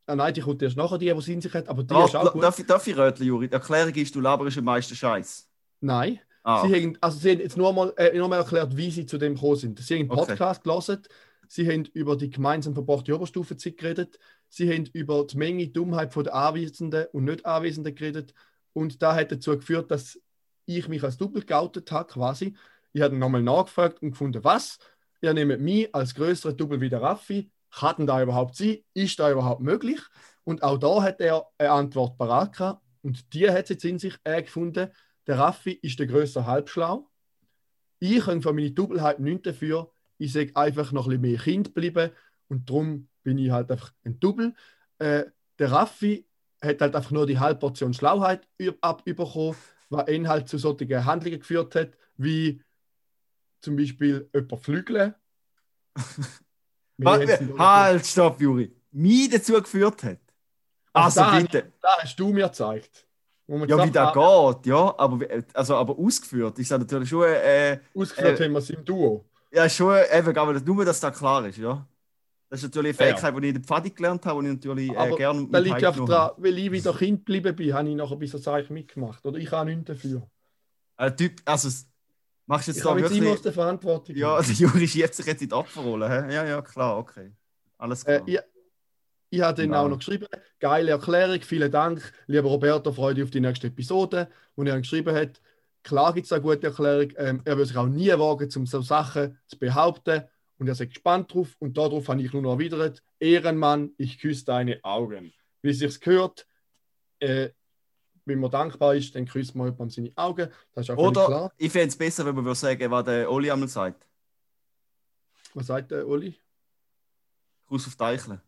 ah nein, die kommt erst nachher, die, die sie in sich hat, aber die ist auch gut. darf, darf ich röteln, Juri? Die Erklärung ist, du laberst den meisten Scheiß. Nein. Ah, Sie, haben, also sie haben jetzt nur mal, äh, nur mal erklärt, wie sie zu dem gekommen sind. Sie haben einen Okay. Podcast gelesen, sie haben über die gemeinsam verbrachte Oberstufenzeit geredet, sie haben über die Menge Dummheit von den Anwesenden und nicht Anwesenden geredet und da hat dazu geführt, dass ich mich als Double geoutet habe, quasi. Ich habe nochmal nachgefragt und gefunden, was? Ihr nehmt mich als größere Double wie der Raffi. Kann denn da überhaupt sein? Ist da überhaupt möglich? Und auch da hat er eine Antwort parat gehabt. Und die hat es jetzt in sich äh, gefunden. Der Raffi ist der größere Halbschlau. Ich kann für meine Doppelheit nichts dafür. Ich sage einfach noch ein bisschen mehr Kind bleiben. Und darum bin ich halt einfach ein Double. Äh, der Raffi hat halt einfach nur die halbe Portion Schlauheit abbekommen, was ihn halt zu solchen Handlungen geführt hat, wie zum Beispiel jemand flügeln. Es Halt, stopp, Juri. Mich dazu geführt hat. Also, da, bitte. Da hast du mir gezeigt. Ja, wie haben, geht, ja. Aber, also, aber ausgeführt ist das natürlich schon. Äh, Ausgeführt Äh, haben wir es im Duo. ja, schon eben, aber nur, dass das klar ist, ja. Das ist natürlich eine Ja. Fähigkeit, die ich in der Pfadi gelernt habe und ich natürlich äh, gerne Da liegt ja einfach heimgenommen dran, weil ich wieder Kind geblieben bin, habe ich nachher bis so Zeichen mitgemacht. Oder ich habe nichts dafür. Ein Typ, also, machst du jetzt Ich da habe jetzt immer aus wirklich. der Verantwortung. Ja, der Juri schiebt sich jetzt in die Opferrolle. Ja, ja, klar, okay. Alles Äh, klar. Ich, habe Ja. auch noch geschrieben, geile Erklärung, vielen Dank, lieber Roberto, freue dich auf die nächste Episode. Und er geschrieben hat, klar gibt es eine gute Erklärung, ähm, er will sich auch nie wagen, um so Sachen zu behaupten. Und er ist gespannt drauf. Und darauf habe ich nur noch erwidert, Ehrenmann, ich küsse deine Augen. Wie es sich gehört, äh, wenn man dankbar ist, dann küsst man jemandem seine Augen. Das ist auch Oder klar. ich fände es besser, wenn man würde sagen, was der Oli einmal sagt. Was sagt der Uli? Gruß auf Deichle.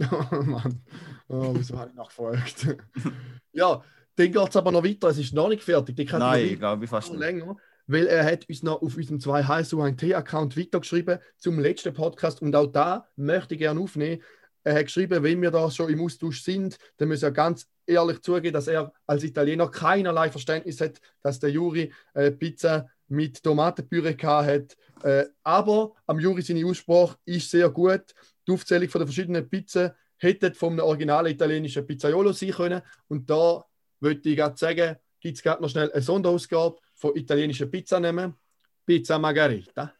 Oh Mann, oh, wieso habe ich nachgefragt? ja, dann geht es aber noch weiter. Es ist noch nicht fertig. Die Nein, glaube ich fast nicht. länger, weil er hat uns noch auf unserem 2 HSU1T-Account weitergeschrieben zum letzten Podcast und auch da möchte ich gerne aufnehmen. Er hat geschrieben, wenn wir da schon im Austausch sind, dann muss er ganz ehrlich zugeben, dass er als Italiener keinerlei Verständnis hat, dass der Juri äh, Pizza mit Tomatenpüree gehabt hat. Äh, aber am Juri seine Aussprache ist sehr gut. Die Aufzählung von den verschiedenen Pizzen hätte vom originalen italienischen Pizzaiolo sein können. Und da würde ich gerade sagen, gibt es gerade noch schnell eine Sonderausgabe von italienischen Pizzanehmen. Pizza Margarita,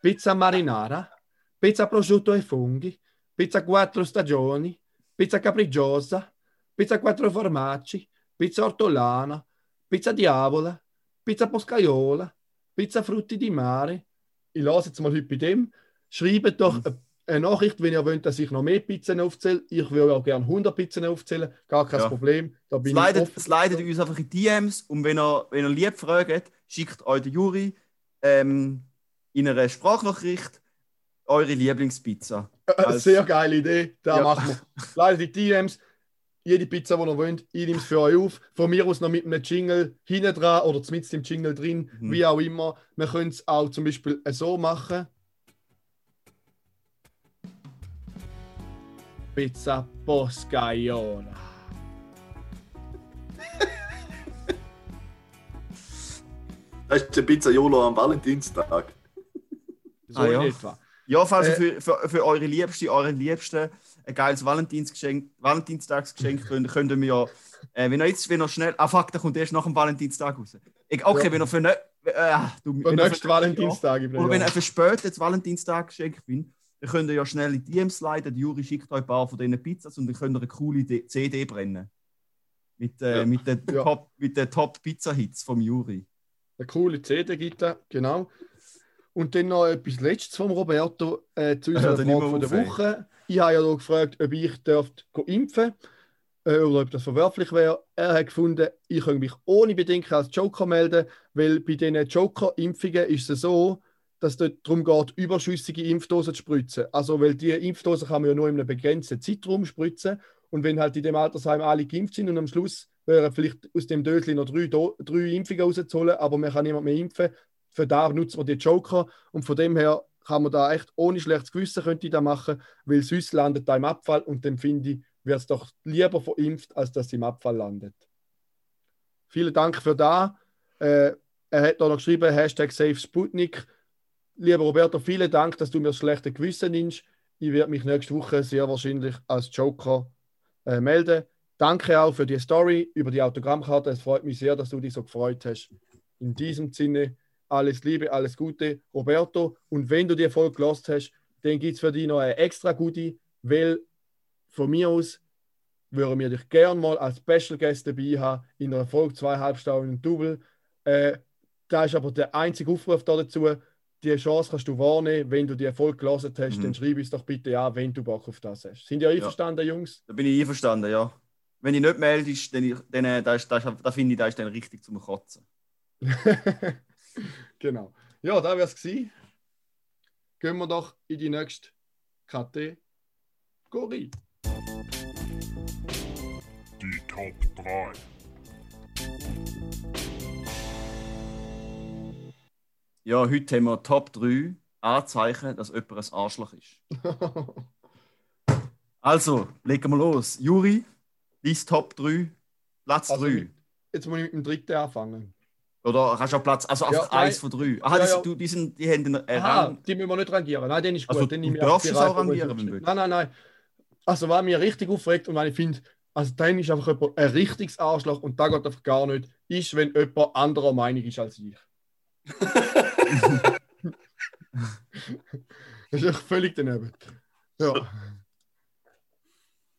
Pizza Marinara, Pizza Prosciutto e Funghi, Pizza Quattro Stagioni, Pizza Capricciosa, Pizza Quattro Formaggi, Pizza Ortolana, Pizza Diavola, Pizza Poscaiola, Pizza Frutti di Mare. Ich lasse jetzt mal heute bei dem. Schreibt doch eine- eine Nachricht, wenn ihr wollt, dass ich noch mehr Pizzen aufzähle. Ich würde auch gerne 100 Pizzen aufzählen. Gar kein Ja. Problem. Da bin Slidet, ich slidet uns einfach in DMs und wenn ihr, wenn ihr lieb fragt, schickt euch den Juri ähm, in einer Sprachnachricht eure Lieblingspizza. Eine als- Sehr geile Idee. Da Ja. machen wir. Leider die DMs. Jede Pizza, die ihr wollt, ich nehme es für euch auf. Von mir aus noch mit einem Jingle hinten dran oder mit dem Jingle drin, Mhm. wie auch immer. Wir können es auch zum Beispiel so machen. Pizza Poscaiola. Das ist der Pizzaiolo am Valentinstag. So Ah, ja. etwa. Ja, falls Äh, ihr für, für, für eure Liebste, euren Liebsten ein geiles Valentinsgeschenk, Valentinstagsgeschenk könnt, könnt ihr mir, äh, wenn ihr jetzt, wenn ihr schnell, ah fuck, der kommt erst nach dem Valentinstag raus. Ich, okay, Ja. wenn ihr für ne, äh, du, Für wenn ihr nächsten für- Valentinstag. Ja, oder wenn ihr ein verspätetes Valentinstagsgeschenk findet, dann könnt ihr ja schnell in die DMs leiten. Der Juri schickt euch ein paar von diesen Pizzas und dann könnt ihr eine coole CD brennen. Mit, äh, Ja. mit den Ja. Top, mit den Top-Pizza-Hits vom Juri. Eine coole CD gibt es, genau. Und dann noch etwas Letztes vom Roberto äh, zu unserer er nicht Frage von der. Woche. Ich habe ja da gefragt, ob ich dürfte go impfen äh, oder ob das verwerflich wäre. Er hat gefunden, ich könnte mich ohne Bedenken als Joker melden, weil bei diesen Joker-Impfungen ist es so, dass es darum geht, überschüssige Impfdosen zu spritzen. Also, weil die Impfdosen kann man ja nur in einem begrenzten Zeitraum spritzen. Und wenn halt in dem Altersheim alle geimpft sind und am Schluss wären vielleicht aus dem Dösli noch drei, Do drei Impfungen rauszuholen, aber man kann niemand mehr impfen, für da nutzt man die Joker. Und von dem her kann man da echt ohne schlechtes Gewissen könnte ich da machen, weil sonst landet da im Abfall und dann finde ich, wird es doch lieber verimpft, als dass es im Abfall landet. Vielen Dank für da. Äh, er hat da noch geschrieben, Hashtag Save Sputnik. Lieber Roberto, vielen Dank, dass du mir das schlechte Gewissen nimmst. Ich werde mich nächste Woche sehr wahrscheinlich als Joker äh, melden. Danke auch für die Story über die Autogrammkarte. Es freut mich sehr, dass du dich so gefreut hast. In diesem Sinne, alles Liebe, alles Gute, Roberto. Und wenn du die Folge gelost hast, dann gibt es für dich noch eine extra gute, weil von mir aus würden wir dich gerne mal als Special Guest dabei haben in einer Folge zwei Halbstunden Double. Äh, da ist aber der einzige Aufruf da dazu. Die Chance kannst du wahrnehmen, wenn du die Erfolg gelesen hast, Mhm. dann schreib uns doch bitte an, wenn du Bock auf das hast. Sind ihr einverstanden, Jungs? Da bin ich einverstanden, ja. Wenn ich nicht meldest, dann, dann äh, da, ist, da, ist, da finde ich, da ist dann richtig zum Kotzen. genau. Ja, da wäre es gewesen. Gehen wir doch in die nächste Kategorie. Die Top 3. Ja, heute haben wir Top 3 Anzeichen, dass jemand ein Arschloch ist. Also, legen wir los. Juri, dein Top 3, Platz 3. Also mit- Jetzt muss ich mit dem dritten anfangen. Oder kannst du auch Platz, also einfach Ja, eins nein. von drei. Aha, Ja, die, ja. Du, die, sind, die haben den äh, Aha, Rang. die müssen wir nicht rangieren. Nein, den ist gut. Also, den du darfst die es auch rangieren, wenn du willst. Nein, nein, nein. Also, was mich richtig aufregt und wenn ich finde, also dann ist einfach jemand ein richtiges Arschloch und da geht einfach gar nicht, ist, wenn jemand anderer Meinung ist als ich. Das ist echt völlig daneben. Ja.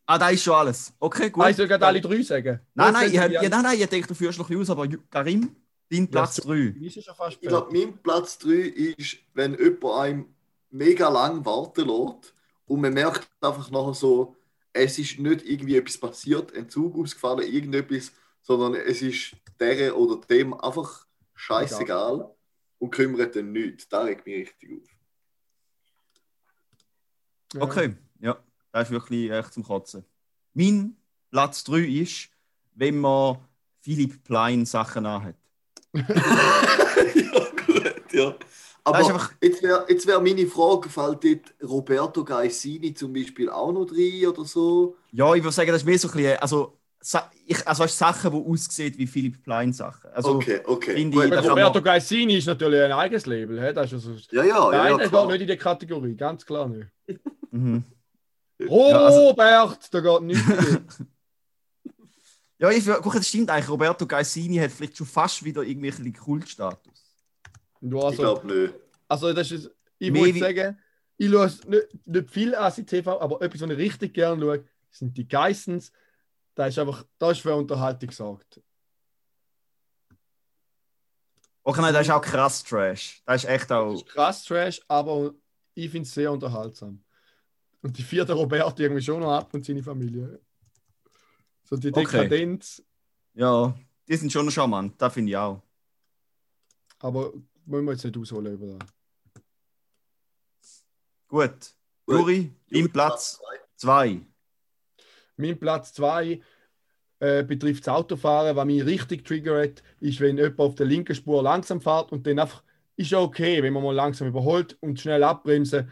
Ah, da ist schon alles. Okay, gut. Ah, ich soll gerade alle drei sagen. Nein, nein, ich, hab- ja, nein, nein, ich denke, du führst noch ein bisschen aus, aber Karim, dein Platz so- 3. Ist ja schon fast Ich glaube, mein Platz 3 ist, wenn jemand einem mega lang warten lässt und man merkt einfach nachher so, es ist nicht irgendwie etwas passiert, ein Zug ausgefallen, irgendetwas, sondern es ist der oder dem einfach scheißegal und kümmert dann nichts. Da regt mich richtig auf. Ja. Okay, ja, das ist wirklich echt zum Kotzen. Mein Platz 3 ist, wenn man Philipp Plein Sachen anhat. ja, gut, ja. Aber Das einfach- jetzt wäre jetzt wär meine Frage, fällt dort Roberto Gaisini zum Beispiel auch noch rein oder so? Ja, ich würde sagen, das ist mehr so ein bisschen, also, ich, also weißt, du, Sachen, die aussehen wie Philipp Plein Sachen. Also, okay, okay. Gut, ich, ja, kann Roberto Gaisini ist natürlich ein eigenes Label. He? Das ist also, ja, ja, Nein, ja, der klar. geht nicht in die Kategorie, ganz klar nicht. mhm. Robert, da geht nichts. Ja, ich guck, das stimmt eigentlich. Roberto Gaisini hat vielleicht schon fast wieder irgendwelchen Kultstatus. Du Ich also, glaube nicht. also das ist, ich Mehr muss wie- sagen, ich schaue nicht, nicht viel ACTV, aber etwas, was ich richtig gerne schaue, sind die Geissens. Da ist einfach, da ist für Unterhaltung gesagt. Okay, nein, das ist auch krass Trash. Das ist echt Das auch. ist krass Trash, aber ich finde es sehr unterhaltsam. Und die vierte Roberto irgendwie schon noch ab und seine Familie. So die Okay. Dekadenz, Ja, die sind schon charmant. Das finde ich auch. aber wollen wir jetzt nicht ausholen über das. Gut. Juri, dein Platz 2. Mein Platz 2 äh, betrifft das Autofahren. Was mich richtig triggert, ist, wenn jemand auf der linken Spur langsam fährt und dann einfach, ist ja okay, wenn man mal langsam überholt und schnell abbremsen,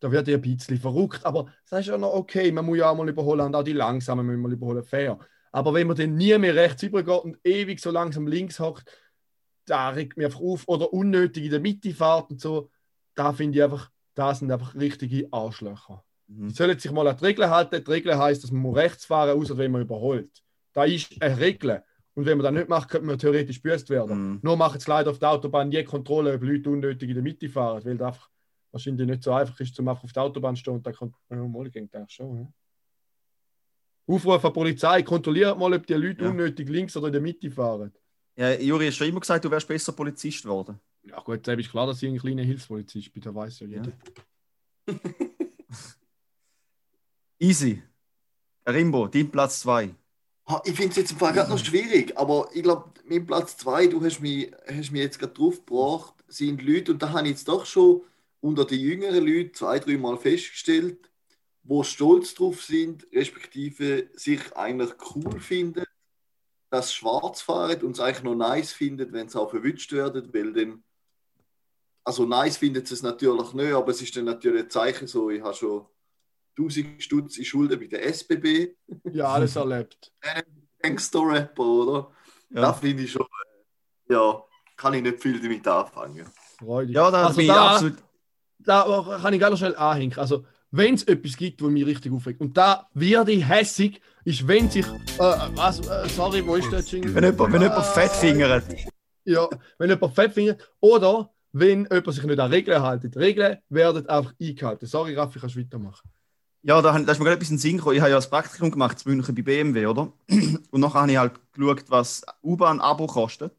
da wird ihr ein bisschen verrückt. Aber das ist ja noch okay, man muss ja auch mal überholen und auch die Langsamen müssen mal überholen, fair. Aber wenn man dann nie mehr rechts übergeht und ewig so langsam links hockt, da regt mich einfach auf. Oder unnötig in der Mitte fährt und so, da finde ich einfach, da sind einfach richtige Arschlöcher. Mhm. Die sollen sich mal an die Regeln halten. Die Regel heisst, dass man muss rechts fahren muss, außer wenn man überholt. Da ist eine Regel. Und wenn man das nicht macht, könnte man theoretisch büßt werden. Mhm. Nur machen es leider auf der Autobahn je Kontrolle, ob Leute unnötig in der Mitte fahren, weil das einfach wahrscheinlich nicht so einfach ist, zum einfach auf der Autobahn zu stehen und da kommt ja, mal geht eigentlich schon. Ja. Aufruf an die Polizei, kontrolliert mal, ob die Leute Ja. unnötig links oder in der Mitte fahren. Ja, Juri, hast schon immer gesagt, du wärst besser Polizist geworden. Ja gut, da ist klar, dass ich ein kleiner Hilfspolizist bin, da weiß ja jeder. Easy. Rimbo, dein Platz 2. Ha, Ich finde es jetzt im Fall gerade noch schwierig, aber ich glaube, mein Platz 2, du hast mich, hast mich jetzt gerade drauf gebracht, sind Leute, und da habe ich jetzt doch schon unter den jüngeren Leuten zwei, drei Mal festgestellt, wo stolz drauf sind, respektive sich eigentlich cool finden, dass schwarz fahren und es eigentlich noch nice finden, wenn sie auch verwünscht werden, weil dann, also nice findet es natürlich nicht, aber es ist dann natürlich ein Zeichen so, ich habe schon 1000 Stutz in Schulden bei der SBB. Ja, alles erlebt. Gangster-Rapper, oder? Ja. Das finde ich schon, äh, ja, kann ich nicht viel damit anfangen. Freudig. Ja, da Also bin ich da- absolut. da kann ich ganz schnell anhängen. Also, wenn es etwas gibt, was mich richtig aufregt, und da werde ich hässig, ist, wenn sich. Äh, was? Äh, sorry, wo ist der Jingle? Wenn jemand, wenn jemand fett fingert. Ja, wenn jemand fett findet. Oder wenn jemand sich nicht an Regeln hält. Die Regeln werden einfach eingehalten. Sorry, Raffi, kannst du weitermachen. Ja, da, da ist mir gerade etwas in den Sinn gekommen. Ich habe ja das Praktikum gemacht in München bei BMW, oder? Und nachher habe ich halt geschaut, was U-Bahn-Abo kostet.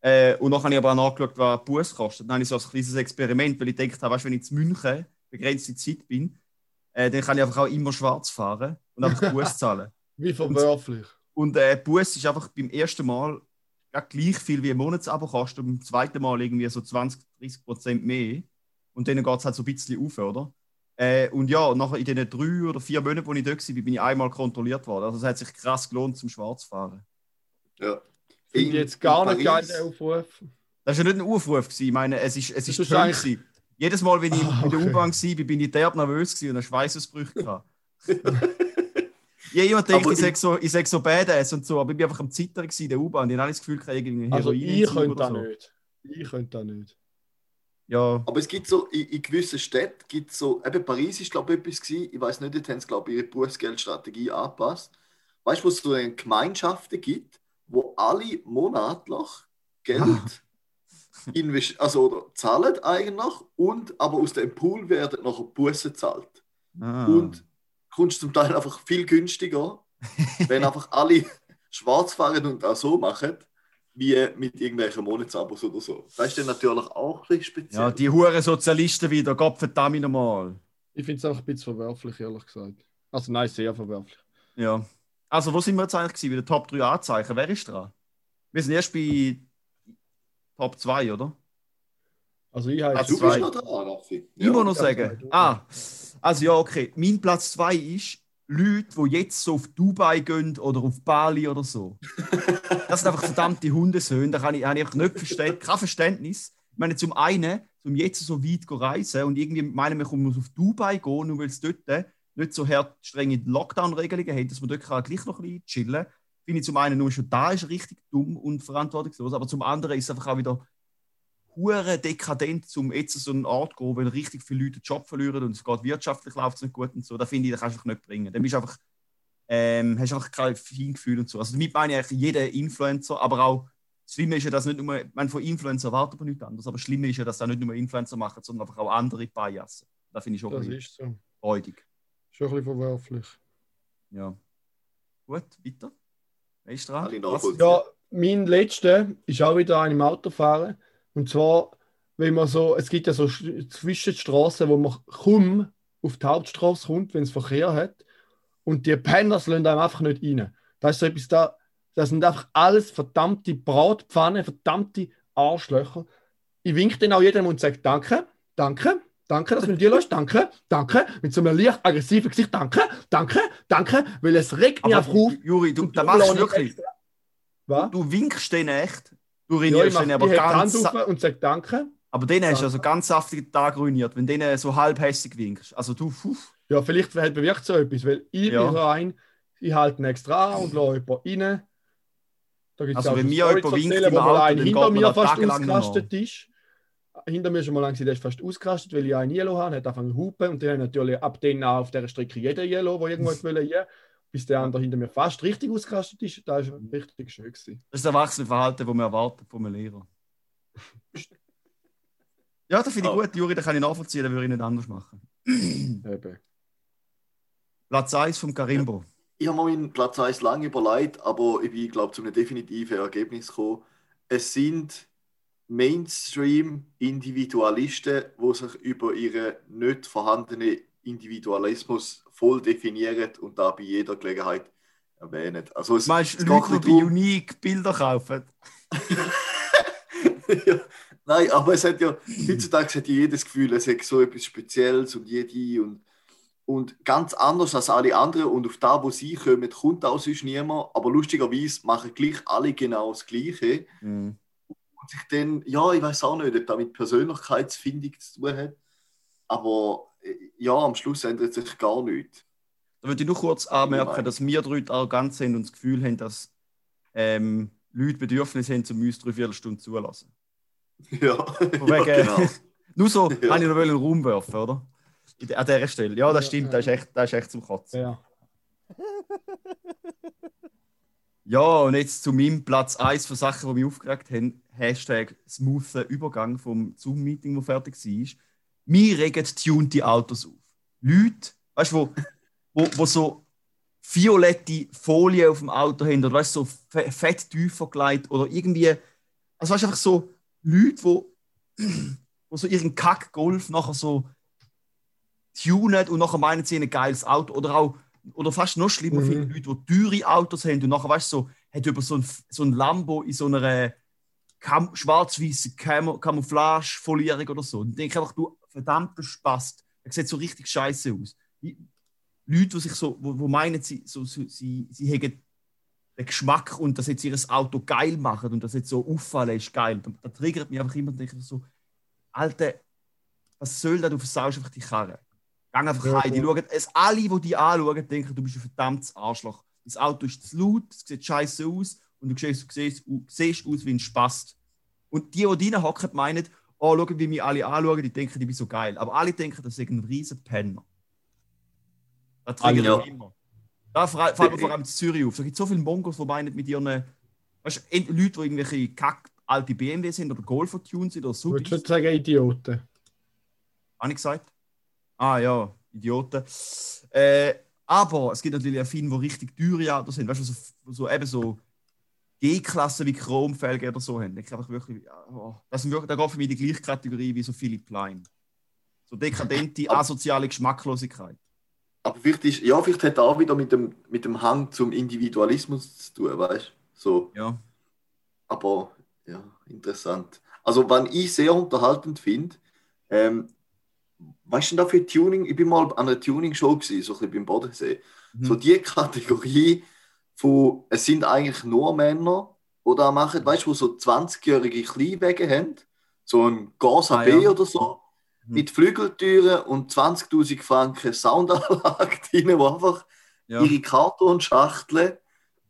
Äh, und dann habe ich aber auch nachgeschaut, was ein Bus kostet. Dann habe ich so ein kleines Experiment, weil ich gedacht habe, weißt, wenn ich in München begrenzte Zeit bin, äh, dann kann ich einfach auch immer schwarz fahren und einfach Bus zahlen. Wie verwerflich. Und äh, Bus ist einfach beim ersten Mal gleich viel wie ein Monatsabo kostet und beim zweiten Mal irgendwie so 20, 30 Prozent mehr. Und dann geht es halt so ein bisschen auf, oder? Äh, und ja, nachher in den drei oder vier Monaten, wo ich dort war, bin ich einmal kontrolliert worden. Also es hat sich krass gelohnt zum Schwarzfahren. Ja. Finde ich jetzt gar nicht geil, der Aufruf. Das war ja nicht ein Aufruf. Gewesen. Ich meine, es ist, es ist ist toll. eigentlich- gewesen. Jedes Mal, wenn ich Ah, in der okay. U-Bahn war, bin ich derb nervös gewesen und einen Schweißausbrüche gehabt. Ja, jemand denkt, ich ich- sage so, ich sag so Badass und so, aber ich bin einfach am Zittern gewesen in der U-Bahn. Die haben alles das Gefühl, ich habe irgendwie Also Heroin ich könnte das so. nicht. Ich könnte das nicht. Ja, Aber es gibt so, in, in gewissen Städten gibt so, eben Paris ist glaube ich etwas gewesen, ich weiß nicht, dort haben sie glaube ich ihre Bußgeldstrategie angepasst. Weißt du, wo es so eine Gemeinschaften gibt, wo alle monatlich Geld invest also oder zahlen eigentlich und aber aus dem Pool werden nachher Bußen gezahlt. ah. Und kommst zum Teil einfach viel günstiger, wenn einfach alle schwarz fahren und auch so machen, wie mit irgendwelchen Monatsabos oder so. Das ist dann natürlich auch ein bisschen speziell. ja, die huren Sozialisten wieder, Gott verdammt nochmal. Ich finde es auch ein bisschen verwerflich, ehrlich gesagt. Also nein, sehr verwerflich. Ja. Also, wo sind wir jetzt eigentlich gewesen? Bei den Top 3 Anzeichen. Wer ist dran? Wir sind erst bei Top 2, oder? Also ich Ah, heiße du zwei. bist noch dran, Raffi. Ich muss noch ja, sagen. zwei. Ah, also ja, okay. Mein Platz 2 ist Leute, die jetzt so auf Dubai gehen oder auf Bali oder so. Das sind einfach verdammte Hundesöhne. Da kann ich, habe ich nicht verstehen, kein Verständnis. Ich meine, zum einen, zum jetzt so weit zu reisen und irgendwie meinen, man muss auf Dubai gehen, nur weil es dort nicht so hart strenge Lockdown-Regelungen hat, dass man dort kann gleich noch ein bisschen chillen kann. Finde ich zum einen nur schon da ist richtig dumm und verantwortungslos, aber zum anderen ist es einfach auch wieder hure dekadent, um jetzt an so einen Ort zu gehen, weil richtig viele Leute den Job verlieren und es geht wirtschaftlich läuft es nicht gut und so. Da finde ich, das kannst du einfach nicht bringen. Dann bist du einfach, ähm, hast du einfach kein Feingefühl und so. Also damit meine ich eigentlich jeder Influencer, aber auch das Schlimme ist ja, dass nicht nur, ich meine, von Influencer erwartet man nichts anderes, aber das Schlimme ist ja, dass da nicht nur Influencer machen, sondern einfach auch andere Biasen. Da finde ich schon Das ist so. freudig. Schon ein bisschen verwerflich. Ja. Gut, weiter. Wer ist dran? Ja, mein letzter ist auch wieder ein im Autofahren. Und zwar, wenn man so, es gibt ja so Sch- Zwischenstraßen, wo man kaum auf die Hauptstraße kommt, wenn es Verkehr hat. Und die Penners lassen einem einfach nicht rein. Da ist so etwas da, das sind einfach alles verdammte Bratpfannen, verdammte Arschlöcher. Ich winke dann auch jedem und sage Danke, danke, danke, dass du dir lässt, danke, danke, mit so einem leicht aggressiven Gesicht, danke, danke, danke, weil es regt mich Aber, auf. Juri, du, da machst du wirklich. extra. Was? Du winkst denen echt. Du Ja, ruinierst denen die aber Hand ganz. auf und sage Danke. Aber denen hast du Ja. also ganz saftigen Tag ruiniert, wenn denen so halbhässig winkst. Also du, puh. Ja, vielleicht hat bewirkt so etwas, weil ich Ja. bin so ein, ich halte ihn extra an und lasse jemanden rein. Also wenn mir jemand winkt im Auto, dann hinter mir fast ausgerastet ist. Hinter mir schon mal lang der ist fast ausgerastet, weil ich einen Yellow habe, hat angefangen zu hupen und dann natürlich ab dann an auf dieser Strecke jeder Yellow, der irgendwo wollte, ja, bis der andere hinter mir fast richtig ausgerastet ist. Das war richtig schön. Gewesen. Das ist das Erwachsenenverhalten, das man erwartet von einem Lehrer. ja, das finde ich Oh. gut, Juri, das kann ich nachvollziehen, das würde ich nicht anders machen. Eben. Platz 1 vom Karimbo. Ich habe mir meinen Platz 1 lange überlegt, aber ich bin, glaube zu einem definitiven Ergebnis gekommen. Es sind Mainstream-Individualisten, die sich über ihren nicht vorhandenen Individualismus voll definieren und da bei jeder Gelegenheit erwähnen. Also es, meinst es Leute, die bisschen Unique Bilder kaufen? darum- ja, Nein, aber es hat ja, heutzutage hat ja jedes Gefühl, es hat so etwas Spezielles und jede und, und ganz anders als alle anderen und auf da, wo sie kommen, kommt auch sonst niemand, aber lustigerweise machen gleich alle genau das Gleiche. Mhm. und sich dann, ja, ich weiß auch nicht, ob das mit Persönlichkeitsfindung zu tun hat, aber ja, am Schluss ändert sich gar nichts. Da würde ich nur kurz anmerken, dass wir drei arrogant sind und das Gefühl haben, dass ähm, Leute Bedürfnis haben, um uns drei Viertelstunden zulassen. Ja, Von ja wegen, genau. nur so Ja. habe ich noch einen Raum werfen, oder? An dieser Stelle. Ja, das stimmt, das ist echt, das ist echt zum Kotzen. Ja. Ja, und jetzt zu meinem Platz 1 von Sachen, die mich aufgeregt haben. Hashtag smoother Übergang vom Zoom-Meeting, das fertig war. Mir regen tunte Autos auf. Leute, weißt du, wo, wo, wo so violette Folie auf dem Auto haben oder weißt, du, so fe- fett tiefer gelegt oder irgendwie Also weißt du, einfach so Leute, wo, wo so ihren Kack-Golf nachher so tunen und nachher meinen sie ein geiles Auto. Oder auch, oder fast noch schlimmer, Mhm. ich Leute, die teure Autos haben und nachher, weißt du, so, hat über so ein, so ein Lambo in so einer schwarz-weißen Camo Camouflage-Folierung oder so. Und denke einfach, du verdammter Spast. Er sieht so richtig scheiße aus. Leute, die sich so, wo, wo meinen, sie, so, so, sie, sie hätten den Geschmack und dass jetzt ihr Auto geil machen und das jetzt so auffallen ist geil. Da, da triggert mich einfach immer so, Alter, was soll das? Du versaust einfach die Karre. Gang einfach Ja, heim. Die schauen, es, alle, die die anschauen, denken, du bist ein verdammtes Arschloch. Das Auto ist zu laut, es sieht scheiße aus und du siehst, du siehst, du siehst aus wie ein Spast. Und die, die hocken, meinen, oh, schau, wie mich alle anschauen, die denken, ich bin so geil. Aber alle denken, das ist ein riesen Penner. Das triggert Ja. immer. Da fällt mir vor allem in Zürich auf. Da gibt es so viele Mongos, die meinen mit ihren, weißt du, Leute, die irgendwelche kack alte BMW sind oder Golf tuned sind oder Ich so. würde schon sagen, Idioten. Habe ich gesagt? Ah ja, Idioten. Äh, aber es gibt natürlich auch viele, die richtig teure Autos sind. Weißt du, so, so eben so G-Klasse wie Chromfelgen oder so haben. Ich einfach wirklich, oh, das sind wirklich, da geht für mich die gleiche Kategorie wie so Philipp Plein. So dekadente, asoziale Geschmacklosigkeit. Aber vielleicht ist, ja, vielleicht hat er auch wieder mit dem, mit dem Hang zum Individualismus zu tun, weißt du? So. Ja. Aber ja, interessant. Also, was ich sehr unterhaltend finde, ähm, weißt du denn da für Tuning? Ich bin mal an einer Tuning-Show gewesen, so ein bisschen beim Bodensee. Mhm. So die Kategorie von, es sind eigentlich nur Männer, die da machen, weißt du, wo so 20-jährige Kleinwagen haben, so ein Corsa Ah, B ja. oder so, Mhm. mit Flügeltüren und 20.000 Franken Soundanlage drin, wo einfach Ja. ihre Kartonschachteln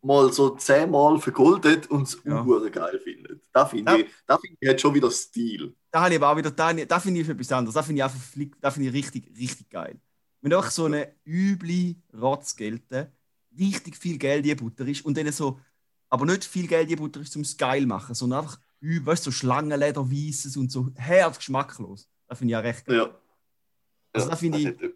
mal so zehnmal vergoldet und es Ja. geil findet. Da finde Ja. ich, da finde ich hat schon wieder Stil. da habe ich aber auch wieder, da, da finde ich etwas anderes. Da finde ich einfach, da finde ich richtig, richtig geil. Wenn einfach so eine üble Rotzgelte richtig viel Geld in die Butter ist und dann so, aber nicht viel Geld in die Butter ist, um es geil zu machen, sondern einfach, üb- weißt so Schlangenleder, Weisses und so hart geschmacklos. Das finde ich auch recht geil. Ja. Also da finde das ich-.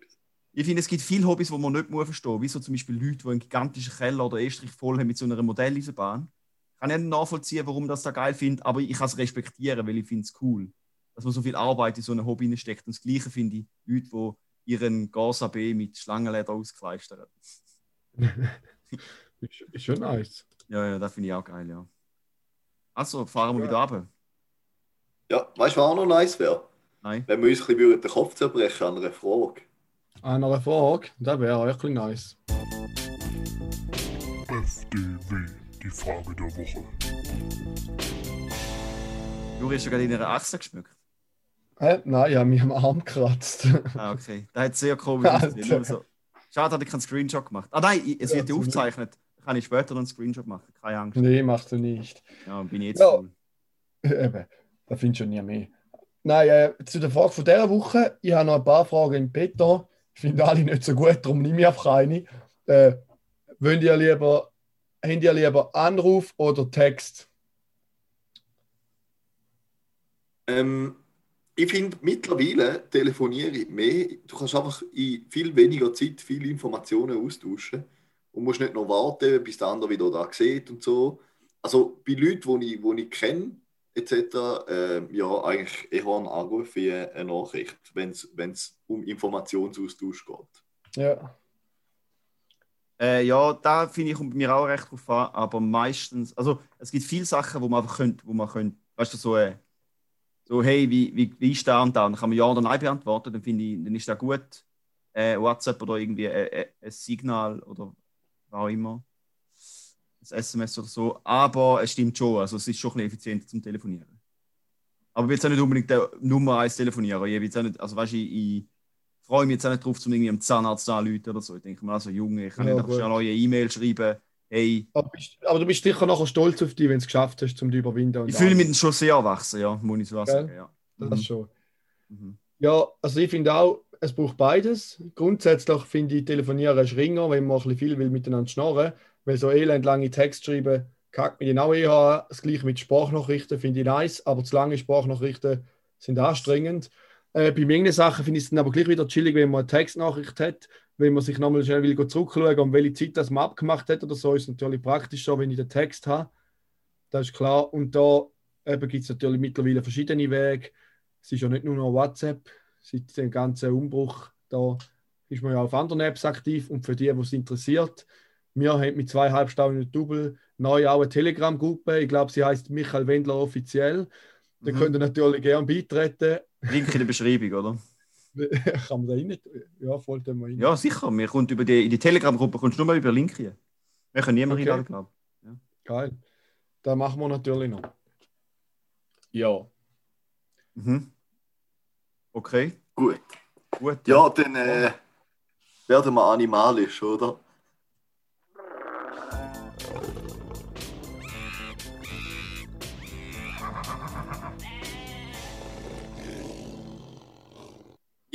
Ich finde, es gibt viele Hobbys, die man nicht muss verstehen muss, wie so zum Beispiel Leute, die einen gigantischen Keller oder Estrich voll haben mit so einer Modelleisenbahn. Kann ich nicht nachvollziehen, warum das da geil finde, aber ich kann es respektieren, weil ich finde es cool, dass man so viel Arbeit in so ein Hobby steckt. Und das Gleiche finde ich Leute, die ihren Corsa B mit Schlangenleder auskleistern. Ist, schon nice. Ja, ja, das finde ich auch geil, ja. Also, fahren wir wieder runter. Ja, weißt du, was auch noch nice wäre? Nein. Wenn wir uns ein bisschen den Kopf zerbrechen an einer Frage. An einer Frage, das wäre wirklich nice. FDW, die Frage der Woche. Juri ist schon gerade in ihrer Achse geschmückt. Hä? Nein, ich habe mich am Arm gekratzt. Ah, okay. Das hat sehr komisch ausgesehen. Schade, dass ich keinen Screenshot gemacht Ah nein, es wird ja aufgezeichnet. Kann ich später noch einen Screenshot machen. Keine Angst. nee, machst du nicht. Ja, bin ich jetzt Ja. cool. Eben, da findest du nie mehr. Nein, äh, zu der Frage von dieser Woche. Ich habe noch ein paar Fragen im Petto. Ich finde alle nicht so gut, darum nehme ich einfach eine. Äh, wollt ihr lieber, habt ihr lieber Anruf oder Text? Ähm, ich finde, mittlerweile telefoniere ich mehr. Du kannst einfach in viel weniger Zeit viele Informationen austauschen und musst nicht noch warten, bis der andere wieder da sieht und so. Also bei Leuten, die ich, die ich kenne, etc., äh, ja, eigentlich eher ein Anruf wie eine Nachricht, wenn es um Informationsaustausch geht. Ja. Äh, ja, da finde ich, kommt mir auch recht drauf an, aber meistens, also es gibt viele Sachen, wo man einfach könnte, wo man könnte, weißt du, so, äh, so hey, wie, wie, wie ist da und da? Und dann kann man ja oder nein beantworten, dann finde ich, dann ist das gut. Äh, WhatsApp oder irgendwie äh, äh, ein Signal oder was auch immer. Ein SMS oder so. Aber es stimmt schon, also es ist schon ein bisschen effizienter zum Telefonieren. Aber ich will jetzt auch nicht unbedingt der Nummer 1 telefonieren. Ich jetzt auch nicht, also weißt ich, ich freue mich jetzt auch nicht drauf, zum irgendwie am Zahnarzt anzurufen oder so. Ich denke mal, also Junge, ich kann Ja, nicht einfach gut. schnell eine neue E-Mail schreiben. Hey, Aber, bist, aber du bist sicher nachher stolz auf dich, wenn du es geschafft hast, um dich überwinden. und ich fühle mich schon sehr erwachsen, ja, muss ich so sagen. Ja. Das schon. Mhm. Ja, also ich finde auch, es braucht beides. Grundsätzlich finde ich, telefonieren ist ringer, wenn man ein bisschen viel will miteinander schnarren. Weil so elend lange Text schreiben, kackt mich genau eh an. Das gleiche mit Sprachnachrichten finde ich nice, aber zu lange Sprachnachrichten sind anstrengend. Äh, bei manchen Sachen finde ich es dann aber gleich wieder chillig, wenn man eine Textnachricht hat, wenn man sich nochmal schnell will zurückschauen, um welche Zeit das man abgemacht hat oder so, ist es natürlich praktischer, wenn ich den Text habe. Das ist klar. Und da gibt es natürlich mittlerweile verschiedene Wege. Es ist ja nicht nur noch WhatsApp. Seit dem ganzen Umbruch da ist man ja auf anderen Apps aktiv und für die, die es interessiert, wir haben mit zwei halbstauenden Double neu auch eine Telegram-Gruppe. Ich glaube, sie heißt Michael Wendler offiziell. Da Mhm. könnt ihr natürlich gerne beitreten. Link in der Beschreibung, oder? Kann man da rein? Ja, voll tun wir rein. Ja, sicher. Wir kommt über die, in die Telegram-Gruppe kommst du nur mal über Link hier. Wir können niemanden Okay. einladen, glaube Geil. Das machen wir natürlich noch. Ja. Mhm. Okay, Gut. gut. Ja, dann äh, werden wir animalisch, oder?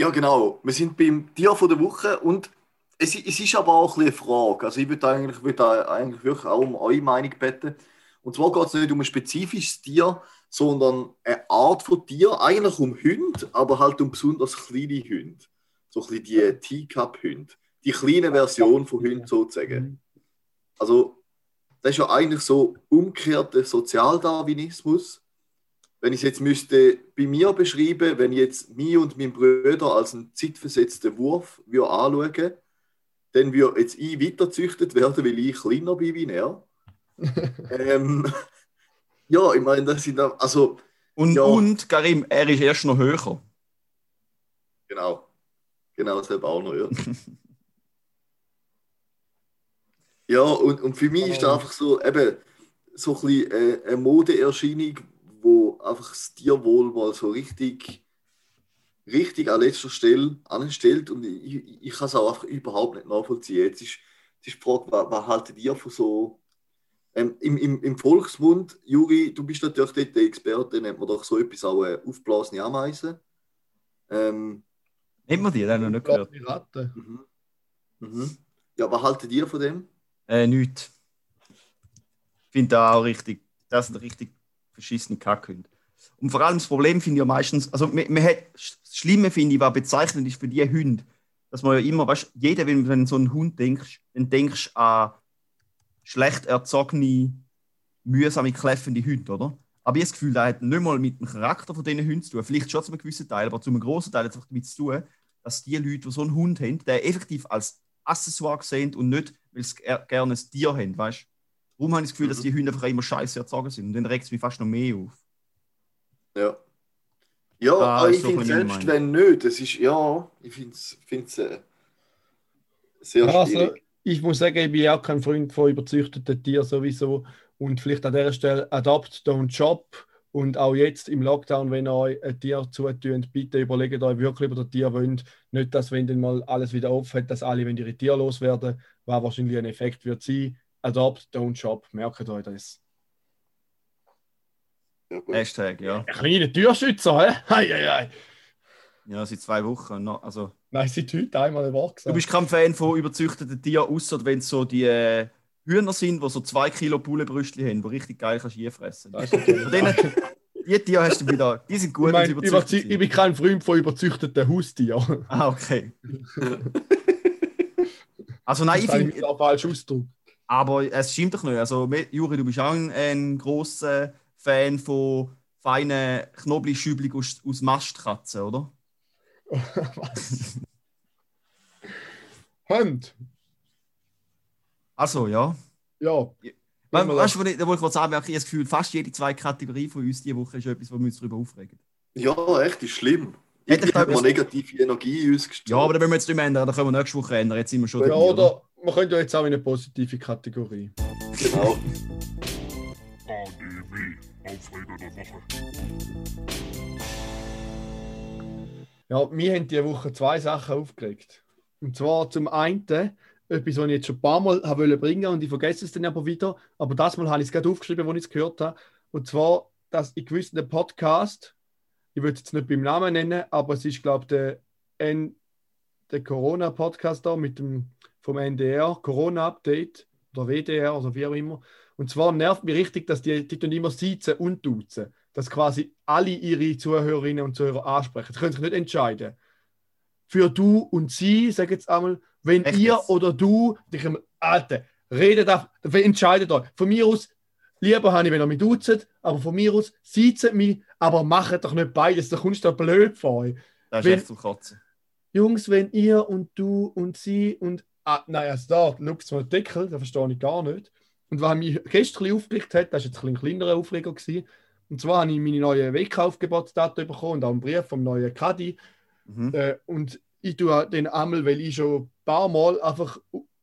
Ja, genau. Wir sind beim Tier von der Woche und es, es ist aber auch ein eine Frage. Also ich würde eigentlich, würde eigentlich wirklich auch um eure Meinung bitten. Und zwar geht es nicht um ein spezifisches Tier, sondern eine Art von Tier, eigentlich um Hunde, aber halt um besonders kleine Hunde. So ein bisschen die Teacup-Hunde. Die kleine Version von Hunden sozusagen. Also, das ist ja eigentlich so umgekehrter Sozialdarwinismus. Wenn ich es jetzt müsste bei mir beschreiben, wenn ich jetzt mich und meinen Brüder als einen zeitversetzten Wurf würde anschauen dann würde jetzt ich weiterzüchtet werden, weil ich kleiner bin wie er. ähm, ja, ich meine, das sind da, also Und, Ja. und Karim, er ist erst noch höher. Genau. Genau, das habe ich auch noch, ja. ja, und, und für mich ist das einfach so, eben, so ein bisschen äh, eine Modeerscheinung, wo einfach das Tierwohl mal so richtig, richtig an letzter Stelle anstellt und ich, ich, kann es auch einfach überhaupt nicht nachvollziehen. Jetzt ist, jetzt ist die Frage, was, was haltet ihr von so ähm, im, im, Im Volksmund, Juri, du bist natürlich dort der Experte, nennt man doch so etwas auch äh, aufblasene Ameisen. Ähm, Nennt man die? Ich noch nicht gehört. Die Ratte. Mhm. Mhm. Ja, was haltet ihr von dem? Äh, nichts. Ich finde da auch richtig, das sind richtig verschissene Kackhunde. Und vor allem das Problem finde ich ja meistens, also man, man hat, das Schlimme finde ich, was bezeichnend ist für die Hunde, dass man ja immer, weißt jeder, wenn du an so einen Hund denkst, dann denkst du an schlecht erzogene, mühsame, kläffende Hunde, oder? Aber ich habe das Gefühl, das hat nicht mal mit dem Charakter von diesen Hunden zu tun. Vielleicht schon zu einem gewissen Teil, aber zu einem grossen Teil hat es damit zu tun, dass die Leute, die so einen Hund haben, den effektiv als Accessoire sehen und nicht, weil sie ger- gerne ein Tier haben, weißt du? Darum habe ich das Gefühl, dass die Hunde einfach immer scheiße erzogen sind. Und dann regt es mich fast noch mehr auf. Ja. Ja, Ah, aber ist ich so finde selbst wenn nicht, das ist, ja, ich finde es äh, sehr Also, schwierig. ich muss sagen, ich bin auch kein Freund von überzüchteten Tieren sowieso. Und vielleicht an dieser Stelle Adopt, don't shop. Und auch jetzt im Lockdown, wenn ihr euch ein Tier zutun, bitte überlegt euch wirklich über das Tier wollt. Nicht, dass wenn dann mal alles wieder aufhört, dass alle wenn ihre Tiere loswerden, was wahrscheinlich ein Effekt wird sein. Adopt, don't shop. Merkt euch das. Ja, gut. Hashtag, ja. Ein kleiner Türschützer, hä? Hei, hei, hei. Ja, seit zwei Wochen. noch. Also, Nein, seit heute einmal ein Wort du bist kein Fan von überzüchteten Tieren, außer wenn es so die äh, Hühner sind, die so zwei Kilo Bullenbrüstchen haben, die richtig geil kannst du fressen. Das ist natürlich- Von denen, die Tiere hast du wieder. Die sind gut, ich, sie überzüchtet ich bin kein Freund von überzüchteten Haustieren. Ah, okay. Also nein, ich Das ich finde, falsch ausgedrückt. Aber es stimmt doch nicht. Also Juri, du bist auch ein, ein großer Fan von feinen Knoblauchschübeln aus, aus Mastkatzen, oder? Was? Hund. Also ja. Ja. We Nehmen wir weißt du, wo ich, wo ich kurz anmerke, ich habe das Gefühl, fast jede zwei Kategorie von uns diese Woche ist etwas, wo wir uns darüber aufregen. Ja, echt, ist schlimm. Hätte ich mal negative Energie in uns gestrahlt. Ja, aber da wollen wir jetzt nicht mehr ändern, da können wir nächste Woche ändern. Jetzt sind wir schon Ja, dabei, oder man könnte ja jetzt auch in eine positive Kategorie. Genau. ADW, Aufreger der Woche. Ja, wir haben diese Woche zwei Sachen aufgeregt. Und zwar zum einen etwas, was ich jetzt schon ein paar Mal habe wollen bringen und ich vergesse es dann aber wieder. Aber das Mal habe ich es gerade aufgeschrieben, als ich es gehört habe. Und zwar, dass in gewissen Podcast, ich würde es jetzt nicht beim Namen nennen, aber es ist, glaube ich, der, N- der Corona-Podcast da mit dem vom NDR, Corona-Update oder WDR oder wie auch immer. Und zwar nervt mich richtig, dass die, die tun immer sitzen und duzen. Dass quasi alle ihre Zuhörerinnen und Zuhörer ansprechen. Sie können sich nicht entscheiden. Für du und sie, sag jetzt einmal, wenn Echt ihr jetzt? oder du, dich im Alter, redet auf, entscheidet euch. Von mir aus, lieber habe ich, wenn er mich duzt, aber von mir aus, sieht mich, aber macht doch nicht beides, da kommst du blöd vor. Das ist Wenn- echt zum Kotzen. Jungs, wenn ihr und du und sie und. Ah, nein, also da, schaut mal den Deckel, das verstehe ich gar nicht. Und was mich gestern aufgeregt hat, das war jetzt ein, kleinerer Aufreger. Gewesen. Und zwar habe ich meine neue Weckaufgebotsdaten bekommen und auch einen Brief vom neuen Kadi. Mhm. Äh, und ich tue den einmal, weil ich schon ein paar Mal einfach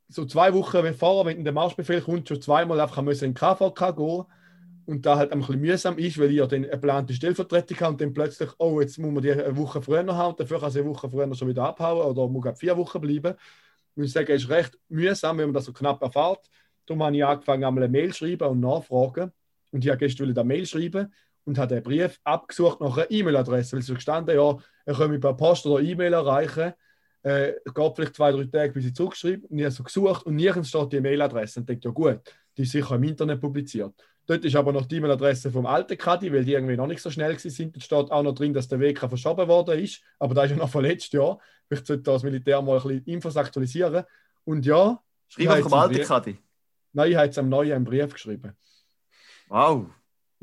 so zwei Wochen vorher, wenn der Marschbefehl kommt, schon zweimal einfach müssen in den KVK gehen und da halt ein bisschen mühsam ist, weil ich ja dann eine geplante Stellvertretung habe und dann plötzlich, oh, jetzt muss man die eine Woche früher haben und dafür kann sie eine Woche früher schon wieder abhauen oder muss vier Wochen bleiben. Und ich sage, es ist recht mühsam, wenn man das so knapp erfährt. Darum habe ich angefangen, einmal eine Mail zu schreiben und nachfragen. Und ich habe gestern eine Mail schreiben und habe den Brief abgesucht nach einer E-Mail-Adresse, weil es gestanden ja, er kann mich per Post oder E-Mail erreichen. Äh, es vielleicht zwei, drei Tage, bis ich zurückschreibe. Und ich habe so gesucht und nirgends steht die E-Mail-Adresse. Und denke, ja gut, die ist sicher im Internet publiziert. Dort ist aber noch die E-Mail-Adresse vom alten Kadi, weil die irgendwie noch nicht so schnell sind. Dort steht auch noch drin, dass der Weg verschoben worden ist. Aber da ist ja noch von letztes Jahr. Vielleicht sollte das Militär mal ein bisschen Infos aktualisieren. Und ja, Schreib am habe alten Kadi. Nein, ich habe jetzt am Neuen einen Brief geschrieben. Wow.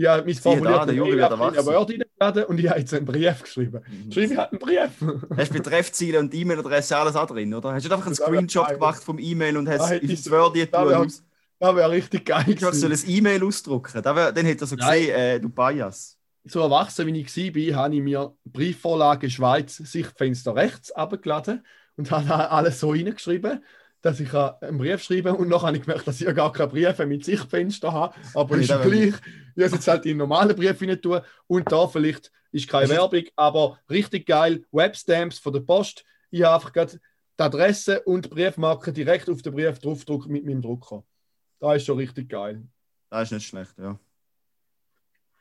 Habe mein formuliert der Juri wird erwachsen. Word reingeladen und ich habe jetzt einen Brief geschrieben. Schreibe ich halt einen Brief. Hast du Betreffziele und E-Mail-Adresse alles auch drin, oder? Hast du einfach einen Screenshot gemacht vom E-Mail und hast ins Word aus? Das wäre richtig geil. Ich soll ein E-Mail ausdrucken. Dann hätte er so Nein. gesehen, äh, du Bias. So erwachsen wie ich war, habe ich mir Briefvorlage Schweiz Sichtfenster rechts abgeladen und habe alles so reingeschrieben, dass ich einen Brief schreibe und noch habe ich gemerkt, dass ich ja gar keine Briefe mit Sichtfenster habe, aber ist gleich. Ich habe jetzt halt in normalen Brief rein tun und da vielleicht ist keine Werbung, aber richtig geil, Webstamps von der Post. Ich habe einfach gerade die Adresse und die Briefmarke direkt auf den Brief draufgedruckt mit meinem Drucker. Da ist schon richtig geil. Das ist nicht schlecht, ja.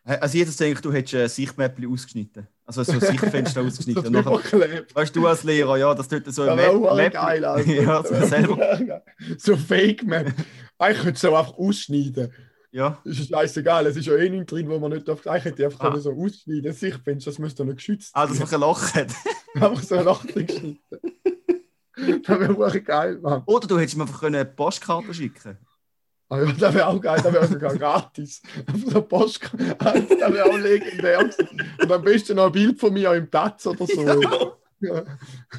Also jedes denkt, du hättest ein Sichtmäppchen ausgeschnitten. Also so ein Sichtfenster ausgeschnitten. Und nachher, weißt du als Lehrer, ja, das tut so Das ein Map- geil, Alter. ja, so selber. so Fake Map. Eigentlich könnte es auch einfach ausschneiden. Ja, Das ist scheißegal, es ist ja eh nichts drin, wo man nicht darf. Eigentlich hätte ich einfach Ah. können so ausschneiden Sichtfenster, das müsste nicht geschützt ah, dass man ein Loch hat. Einfach so ein Loch geschnitten. das wäre wirklich geil, Mann. Oder du hättest mir einfach eine Postkarte schicken Ah ja, das wäre auch geil, das wäre sogar gratis. Auf der Post, das wäre auch legendär. Und am besten noch ein Bild von mir im Taz oder so. Ja.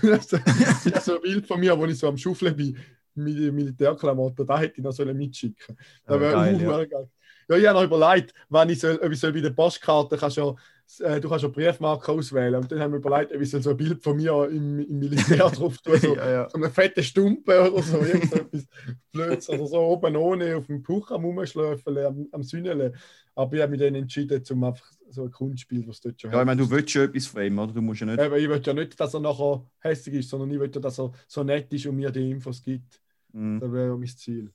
Das ist so ein Bild von mir, wo ich so am Schuffeln bin, mit Militärklamotten, da hätte ich noch sollen mitschicken Ja, Das wäre ja. ja. geil. Ja, ich habe noch überlegt, wann ich soll, ob ich soll bei der Postkarte kannst ja, du kannst ja Briefmarke auswählen. Und dann haben wir überlegt, soll so ein Bild von mir im, im Militär drauf tun. So, ja, ja. so eine fette Stumpe oder so, irgend so etwas Blödes. Oder so oben ohne auf dem Puch am Rumschläfeln, am, am Sünneln. Aber ich habe mich dann entschieden, zum einfach so ein Kunstspiel, was dort schon Ja, ich meine, du willst schon etwas von ihm, oder? Du musst ja nicht. Eben, ich will ja nicht, dass er nachher hässlich ist, sondern ich will ja, dass er so nett ist und mir die Infos gibt. Mhm. Das wäre ja mein Ziel.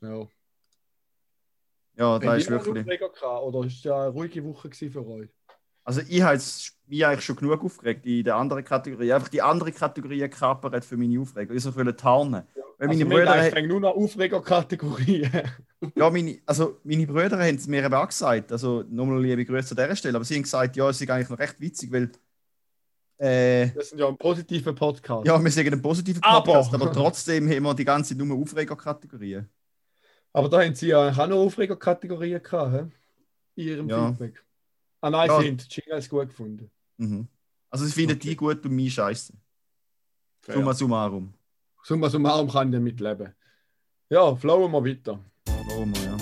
Ja. Ja, ihr ist wirklich. Gehabt, Oder es ja eine ruhige Woche für euch? Also ich habe mich eigentlich schon genug aufgeregt in der anderen Kategorie. Einfach die andere Kategorie kapert für meine Aufregung. Ich will tarnen. Weil meine also, Brüder, haben eigentlich nur noch Aufreger-Kategorie. ja, meine, also meine Brüder haben es mir eben auch gesagt. Also nochmal liebe Grüße an dieser Stelle. Aber sie haben gesagt, ja, es ist eigentlich noch recht witzig, weil äh, das sind ja ein positiver Podcast. ja, wir sind ein positiver Aber- Podcast, aber, trotzdem haben wir die ganze nur Aufreger-Kategorien. Aber da haben sie ja auch noch Aufreger-Kategorien gehabt, hä? in ihrem Ja. Feedback. Ah nein, Ja. sie haben die Jingles gut gefunden. Mhm. Also sie finden Okay. die gut und mich scheiße. Fair. Summa summarum. Summa summarum kann ich damit leben. Ja, flowen wir weiter. Oh, mal, ja.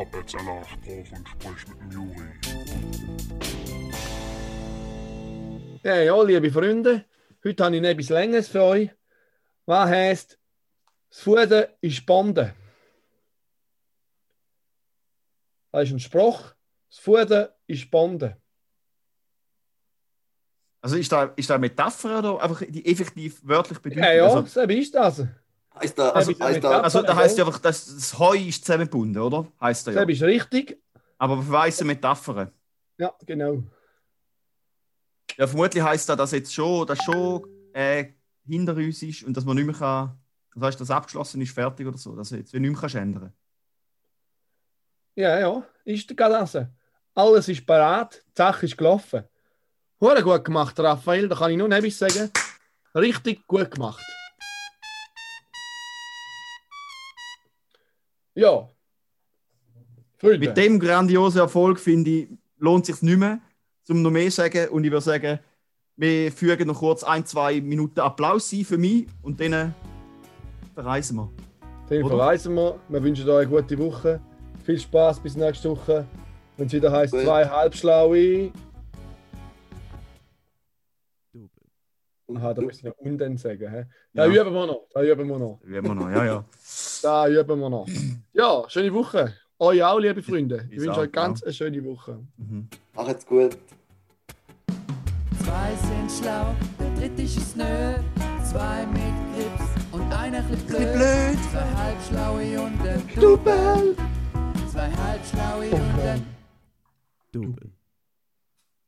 Arbeitsalarm brauch und sprich mit dem Juri. Ja, ja, liebe Freunde, heute habe ich etwas Längeres für euch. Was heisst, das Fuder ist Bombe. Das ist ein Spruch. Das Fuder ist Bombe. Also ist da, ist da eine Metapher oder einfach die effektiv wörtlich Bedeutung? Ja, ja, Also, so ist das. Heißt da, also, heißt da, also da Ja. heißt ja einfach, dass das Heu ist zusammengebunden, oder? Heißt da Das ja. ist richtig. Aber für weiße Metaphern. Ja, genau. Ja, vermutlich heißt das, dass jetzt schon, dass schon äh, hinter uns ist und dass man nicht mehr kann, das heißt, das abgeschlossen ist, fertig oder so, dass du jetzt nicht mehr kannst ändern. Ja, ja, ist gerade das. Alles ist parat, die Sache ist gelaufen. Hure gut gemacht, Raphael, da kann ich nur noch etwas sagen. Richtig gut gemacht. Ja, Freunde, Mit dem grandiosen Erfolg, finde ich, lohnt es sich nicht mehr, um noch mehr zu sagen. Und ich würde sagen, wir fügen noch kurz ein, zwei Minuten Applaus ein für mich und dann verreisen wir. dann verreisen wir. Wir wünschen euch eine gute Woche. Viel Spaß bis nächste Woche. Wenn es wieder heißt, Gut. zwei halbschlaue. Aha, da ich noch und dann sagen. He? Da Ja. üben wir noch. Da üben wir noch. Wie wir noch, ja, ja. Da üben wir noch. Ja, schöne Woche. Euch auch, liebe Freunde. Ich Bis wünsche auch, euch ganz eine schöne Woche. Mhm. Macht's gut. Zwei sind schlau, der dritte ist es nö. Zwei mit Grips und einer chli blöd. blöd. Zwei halbschlaue und ein Double. Zwei halbschlaue und ein Double.